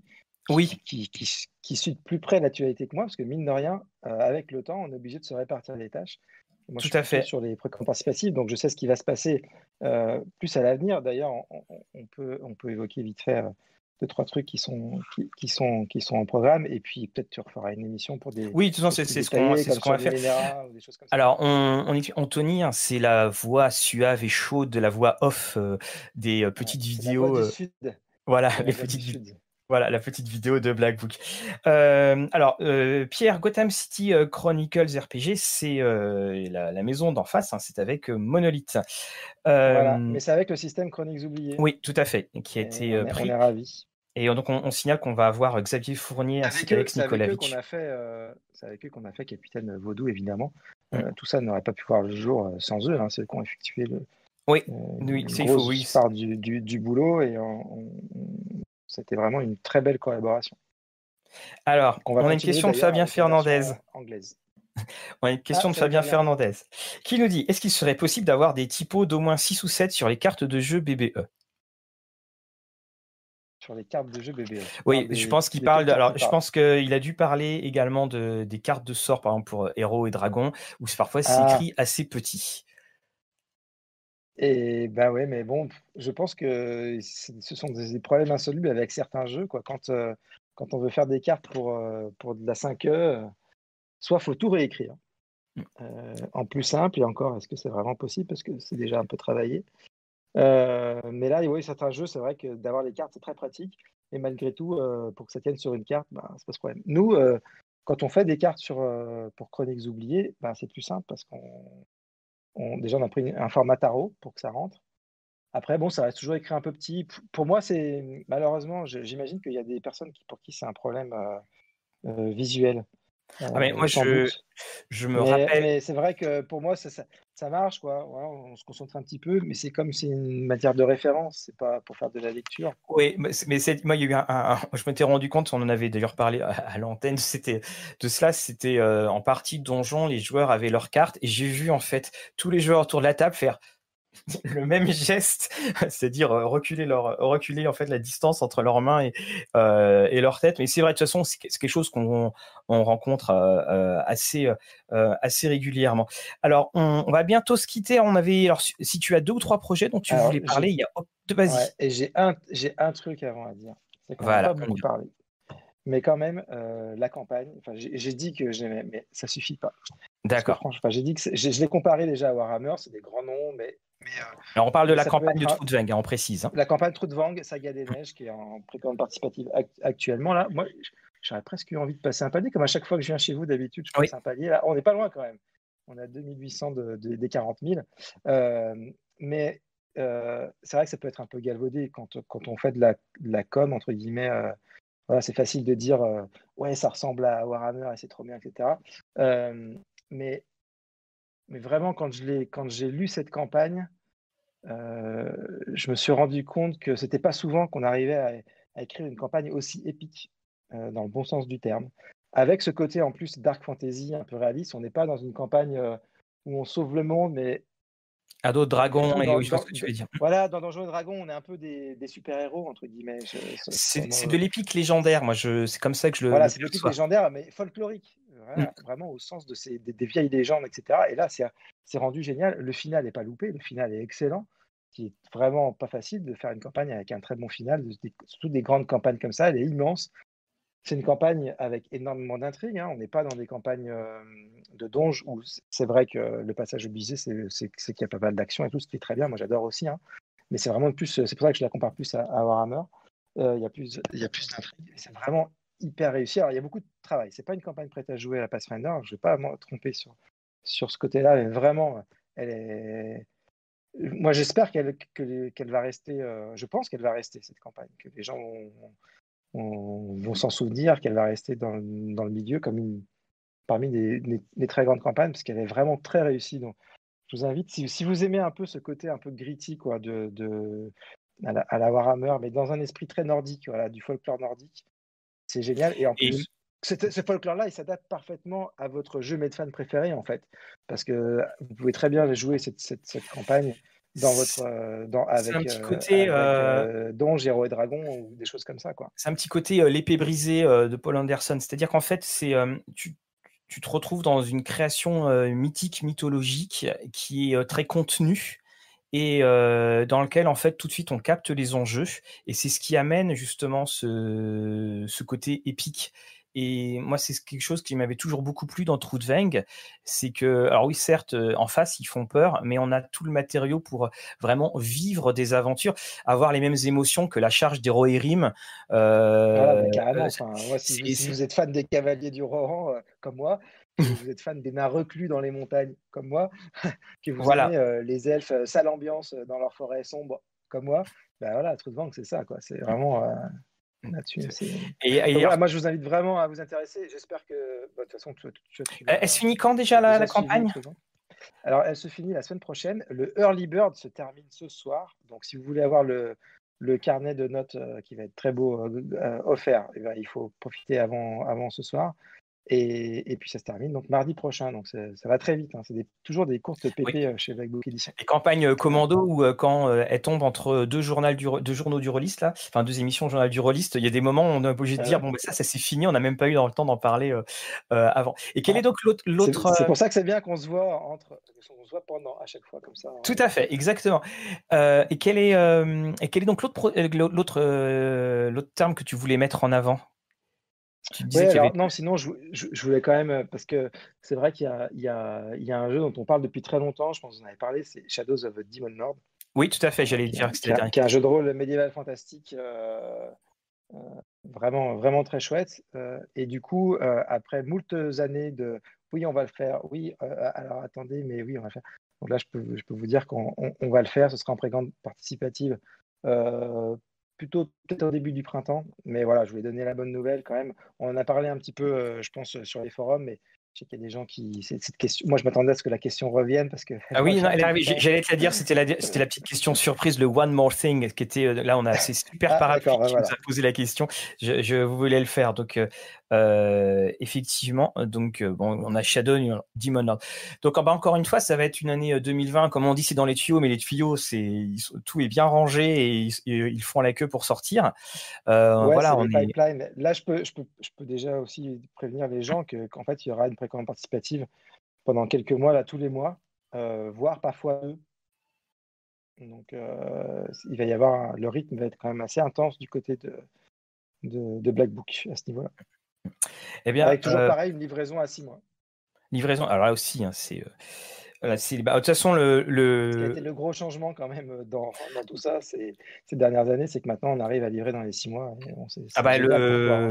A: oui.
B: qui, qui, qui, suit de plus près l'actualité que moi, parce que mine de rien, euh, avec le temps, on est obligé de se répartir les tâches.
A: Moi, Tout je suis à fait.
B: Sur les précompenses participatifs, donc je sais ce qui va se passer euh, plus à l'avenir. D'ailleurs, on, peut, on peut évoquer vite fait euh, deux, trois trucs qui sont, qui, sont, qui sont en programme, et puis peut-être tu referas une émission pour des.
A: Oui, de toute façon, c'est ce qu'on va faire. Alors, on, on est, Anthony, hein, c'est la voix suave et chaude de la voix off des petites vidéos.
B: La voix du sud.
A: Voilà, les petites vidéos Voilà, la petite vidéo de Black Book. Euh, alors, euh, Pierre, Gotham City euh, Chronicles RPG, c'est la, maison d'en face, hein, c'est avec Monolith.
B: voilà, mais c'est avec le système Chroniques oubliés.
A: Oui, tout à fait, qui a été
B: on
A: pris.
B: On est ravis.
A: Et donc, on, signale qu'on va avoir Xavier Fournier ainsi qu'Alex Nikolaevich.
B: C'est avec eux qu'on a fait Capitaine Vaudou, évidemment. Mm. tout ça n'aurait pas pu voir le jour sans eux. Hein, c'est eux qui ont effectué le,
A: oui, oui c'est faux. Oui.
B: part du, du, du, boulot et on, c'était vraiment une très belle collaboration.
A: Alors, on, a une question de Fabien Fernandez. Anglaise. on a une question de Fabien Fernandez qui nous dit Est-ce qu'il serait possible d'avoir des typos d'au moins 6 ou 7 sur les cartes de jeu BBE
B: sur les cartes de jeu BBE.
A: Oui, je pense qu'il parle. alors, je pense qu'il a dû parler également de, des cartes de sort, par exemple pour héros et dragons, où parfois c'est ah. écrit assez petit.
B: Et bah ouais, mais bon, je pense que ce sont des problèmes insolubles avec certains jeux. Quoi. Quand, euh, quand on veut faire des cartes pour, euh, pour de la 5e, euh, soit faut tout réécrire mmh. en plus simple, et encore, est-ce que c'est vraiment possible? Parce que c'est déjà un peu travaillé. mais là, oui, certains jeux, c'est vrai que d'avoir les cartes, c'est très pratique. Et malgré tout, pour que ça tienne sur une carte, bah, c'est pas ce problème. Nous, quand on fait des cartes sur, pour Chroniques oubliées, bah, c'est plus simple parce qu'on déjà, on a pris un format tarot pour que ça rentre. Après, bon, ça reste toujours écrit un peu petit. Pour moi, c'est malheureusement, j'imagine qu'il y a des personnes qui, pour qui c'est un problème euh, euh, visuel.
A: Ah, mais moi, je, je, me rappelle.
B: c'est vrai que pour moi, ça, ça, marche, quoi. on se concentre un petit peu, mais c'est comme c'est une matière de référence, c'est pas pour faire de la lecture.
A: Oui, mais, moi, il y a eu un, je m'étais rendu compte, on en avait d'ailleurs parlé à, l'antenne, c'était de cela, c'était euh, en partie donjon, les joueurs avaient leurs cartes, et j'ai vu en fait tous les joueurs autour de la table faire le même geste, c'est-à-dire euh, reculer leur reculer en fait la distance entre leurs mains et, euh, et leur tête. Mais c'est vrai de toute façon, c'est quelque chose qu'on on rencontre euh, assez assez régulièrement. Alors, on, va bientôt se quitter. On avait alors si tu as deux ou trois projets dont tu voulais parler, il y a de vas
B: et j'ai un j'ai un truc avant à dire. C'est qu'on voilà, pas beaucoup parlé. Mais quand même, la campagne. J'ai dit que j'aimais, mais ça suffit pas.
A: D'accord.
B: J'ai dit que je, je l'ai comparé déjà à Warhammer. C'est des grands noms, mais
A: euh, Alors on parle de la campagne de Trudvang, hein, on précise. Hein.
B: La campagne Trudvang, Saga des Neiges, qui est en précommande participative actuellement. Là, moi, j'aurais presque eu envie de passer un palier, comme à chaque fois que je viens chez vous d'habitude, je passe un palier. Là, on n'est pas loin quand même. On a 2800 de, des 40 000. Euh, mais euh, c'est vrai que ça peut être un peu galvaudé quand, quand on fait de la, la com, entre guillemets. voilà, c'est facile de dire ouais, ça ressemble à Warhammer et c'est trop bien, etc. mais mais vraiment, quand j'ai lu cette campagne, euh, je me suis rendu compte que c'était pas souvent qu'on arrivait à, écrire une campagne aussi épique, euh, dans le bon sens du terme. Avec ce côté en plus dark fantasy un peu réaliste, on n'est pas dans une campagne euh, où on sauve le monde, mais
A: à d'autres dragons, et oui, je ce que tu veux dire.
B: Voilà, dans Donjons et Dragons, on est un peu des, super-héros, entre guillemets.
A: C'est de l'épique légendaire, moi, c'est comme ça que je le.
B: Voilà, c'est de l'épique légendaire, mais folklorique. Mm. Vraiment au sens de ces, des, vieilles légendes, etc. Et là, c'est rendu génial. Le final n'est pas loupé, le final est excellent. Qui est vraiment pas facile de faire une campagne avec un très bon final, surtout des grandes campagnes comme ça, elle est immense. C'est une campagne avec énormément d'intrigues. Hein. On n'est pas dans des campagnes euh, de donge où c'est vrai que le passage obligé, c'est qu'il y a pas mal d'action et tout, ce qui est très bien. Moi, j'adore aussi. Hein. Mais c'est vraiment plus. C'est pour ça que je la compare plus à, Warhammer. Euh, il y a plus, il plus d'intrigues. C'est vraiment hyper réussi. Alors, il y a beaucoup de travail. C'est pas une campagne prête à jouer à la Pathfinder. Je ne vais pas me tromper sur, sur ce côté-là, mais vraiment, elle est. Moi, j'espère qu'elle va rester. Euh, je pense qu'elle va rester cette campagne, que les gens vont, s'en souvenir, qu'elle va rester dans, dans, le milieu comme une parmi les, très grandes campagnes, parce qu'elle est vraiment très réussie. Donc, je vous invite, si, si, vous aimez un peu ce côté un peu gritty, quoi, de, de à, la, à, la, Warhammer, mais dans un esprit très nordique, voilà, du folklore nordique, c'est génial. Et en plus, ce folklore-là, il s'adapte parfaitement à votre jeu Medfan préféré, en fait. Parce que vous pouvez très bien jouer cette, cette, cette campagne dans votre euh, dans, avec, un petit euh, côté euh, Donge, Héros et Dragon ou des choses comme ça quoi.
A: C'est un petit côté l'épée brisée de Paul Anderson, c'est-à-dire qu'en fait c'est tu, tu, te retrouves dans une création mythique mythologique qui est très contenue et dans lequel en fait tout de suite on capte les enjeux et c'est ce qui amène justement ce, ce côté épique et moi, c'est quelque chose qui m'avait toujours beaucoup plu dans Troudveng, c'est que, alors oui, certes, en face, ils font peur, mais on a tout le matériau pour vraiment vivre des aventures, avoir les mêmes émotions que la charge des Rohirrim.
B: Euh, carrément. si, vous êtes fan des Cavaliers du Rohan, comme moi, vous êtes fan des nains reclus dans les montagnes, comme moi, que vous aimez les elfes sale ambiance dans leur forêt sombre, comme moi, ben voilà, Troudveng, c'est ça, quoi. C'est vraiment là-dessus. Et, moi, je vous invite vraiment à vous intéresser. J'espère que, bah, de toute façon, tu,
A: Elle se finit quand déjà la, campagne
B: Alors, elle se finit la semaine prochaine. Le Early Bird se termine ce soir. Donc, si vous voulez avoir le, le carnet de notes euh, qui va être très beau euh, euh, offert, eh ben, il faut profiter avant, avant ce soir. Et, puis ça se termine donc mardi prochain. Donc ça, va très vite. Hein. C'est toujours des courtes PP euh, chez Blackbook Edition.
A: Les campagnes euh, commando où euh, quand elles tombent entre deux, journaux du, deux journaux du rôliste, là, enfin deux émissions journal du rôliste, il y a des moments où on est obligé de dire bon, ben ça, ça c'est fini, on n'a même pas eu le temps d'en parler avant. Et quel est donc l'autre.
B: C'est pour ça que c'est bien qu'on se voit entre. On se voit pendant à chaque fois comme ça.
A: Tout à fait, exactement. et, quel est, et quel est donc l'autre l'autre terme que tu voulais mettre en avant?
B: Non, sinon, je, voulais quand même, euh, parce que c'est vrai qu'il y, a, un jeu dont on parle depuis très longtemps, je pense que vous en avez parlé, c'est Shadows of Demon Lord.
A: Oui, tout à fait, j'allais dire que
B: c'était Qui est un jeu de rôle médiéval fantastique, euh, euh, vraiment, vraiment très chouette. et du coup, après moult années de oui, on va le faire, oui, alors attendez, mais oui, on va le faire. Donc là, je peux, je peux vous dire qu'on va le faire, ce sera en précommande participative plutôt peut-être au début du printemps. Mais voilà, je voulais donner la bonne nouvelle quand même. On en a parlé un petit peu, euh, je pense, sur les forums, mais je sais qu'il y a des gens qui. Cette question... Moi, je m'attendais à ce que la question revienne parce que.
A: Ah oui, J'allais te la dire. C'était la, c'était la petite question surprise, le one more thing, qui était euh, là. On a c'est super ah, parapluie qui nous a posé la question. Je, je, voulais le faire. Donc, euh, euh, effectivement, donc euh, bon, on a Shadow, Demon Lord. Donc bah, encore une fois, ça va être une année 2020. Euh, Comme on dit, c'est dans les tuyaux, mais les tuyaux, c'est tout est bien rangé et ils, font la queue pour sortir.
B: voilà, on est... Là, je peux, je peux, je peux déjà aussi prévenir les gens que qu'en fait, il y aura une précommande participative pendant quelques mois, là, tous les mois, voire parfois deux. Donc, il va y avoir le rythme va être quand même assez intense du côté de, de, de Black Book à ce niveau-là. Eh bien, Avec toujours euh, pareil, une livraison à 6 mois.
A: Livraison, alors là aussi, hein, c'est. Euh, bah, de toute façon, le, le...
B: Ce qui a été le gros changement quand même euh, dans, dans tout ça ces dernières années, c'est que maintenant on arrive à livrer dans les six mois. Et on,
A: ah bah, le...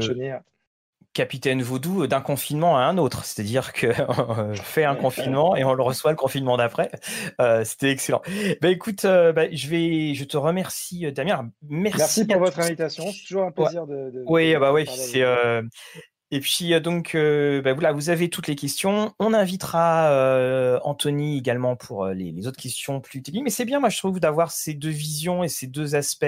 A: Capitaine Voodoo d'un confinement à un autre, c'est-à-dire que fait un confinement et on le reçoit le confinement d'après. C'était excellent. Bah écoute, bah, je vais, je te remercie Damien.
B: Merci, Merci pour votre invitation. C'est toujours un plaisir de, de,
A: Oui, bah oui, c'est et puis euh, donc euh, bah, voilà, vous avez toutes les questions. On invitera euh, Anthony également pour les, autres questions plus techniques. Mais c'est bien, moi je trouve d'avoir ces deux visions et ces deux aspects,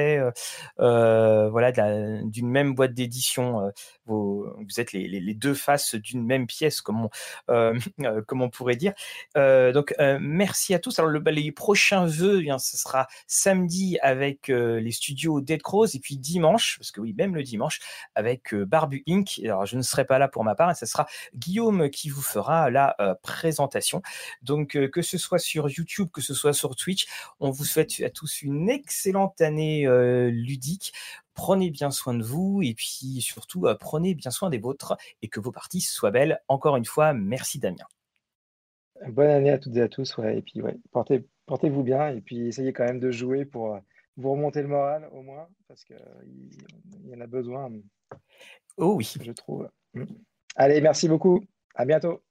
A: voilà, d'une même boîte d'édition. Vous, êtes les, deux faces d'une même pièce, comme on, comme on pourrait dire. donc merci à tous. Alors le, bah, les prochains vœux, eh bien, ce sera samedi avec les studios Dead Crows et puis dimanche, parce que oui, même le dimanche avec Barbu Inc. Alors je ne serai pas là pour ma part et ce sera Guillaume qui vous fera la euh, présentation. Donc euh, que ce soit sur YouTube, que ce soit sur Twitch, on vous souhaite à tous une excellente année euh, ludique. Prenez bien soin de vous et puis surtout prenez bien soin des vôtres et que vos parties soient belles. Encore une fois, merci Damien.
B: Bonne année à toutes et à tous. Ouais. Et puis ouais, portez, portez-vous bien et puis essayez quand même de jouer pour vous remonter le moral au moins parce qu'il y en a besoin.
A: Oh oui.
B: Je trouve. Allez, merci beaucoup. À bientôt.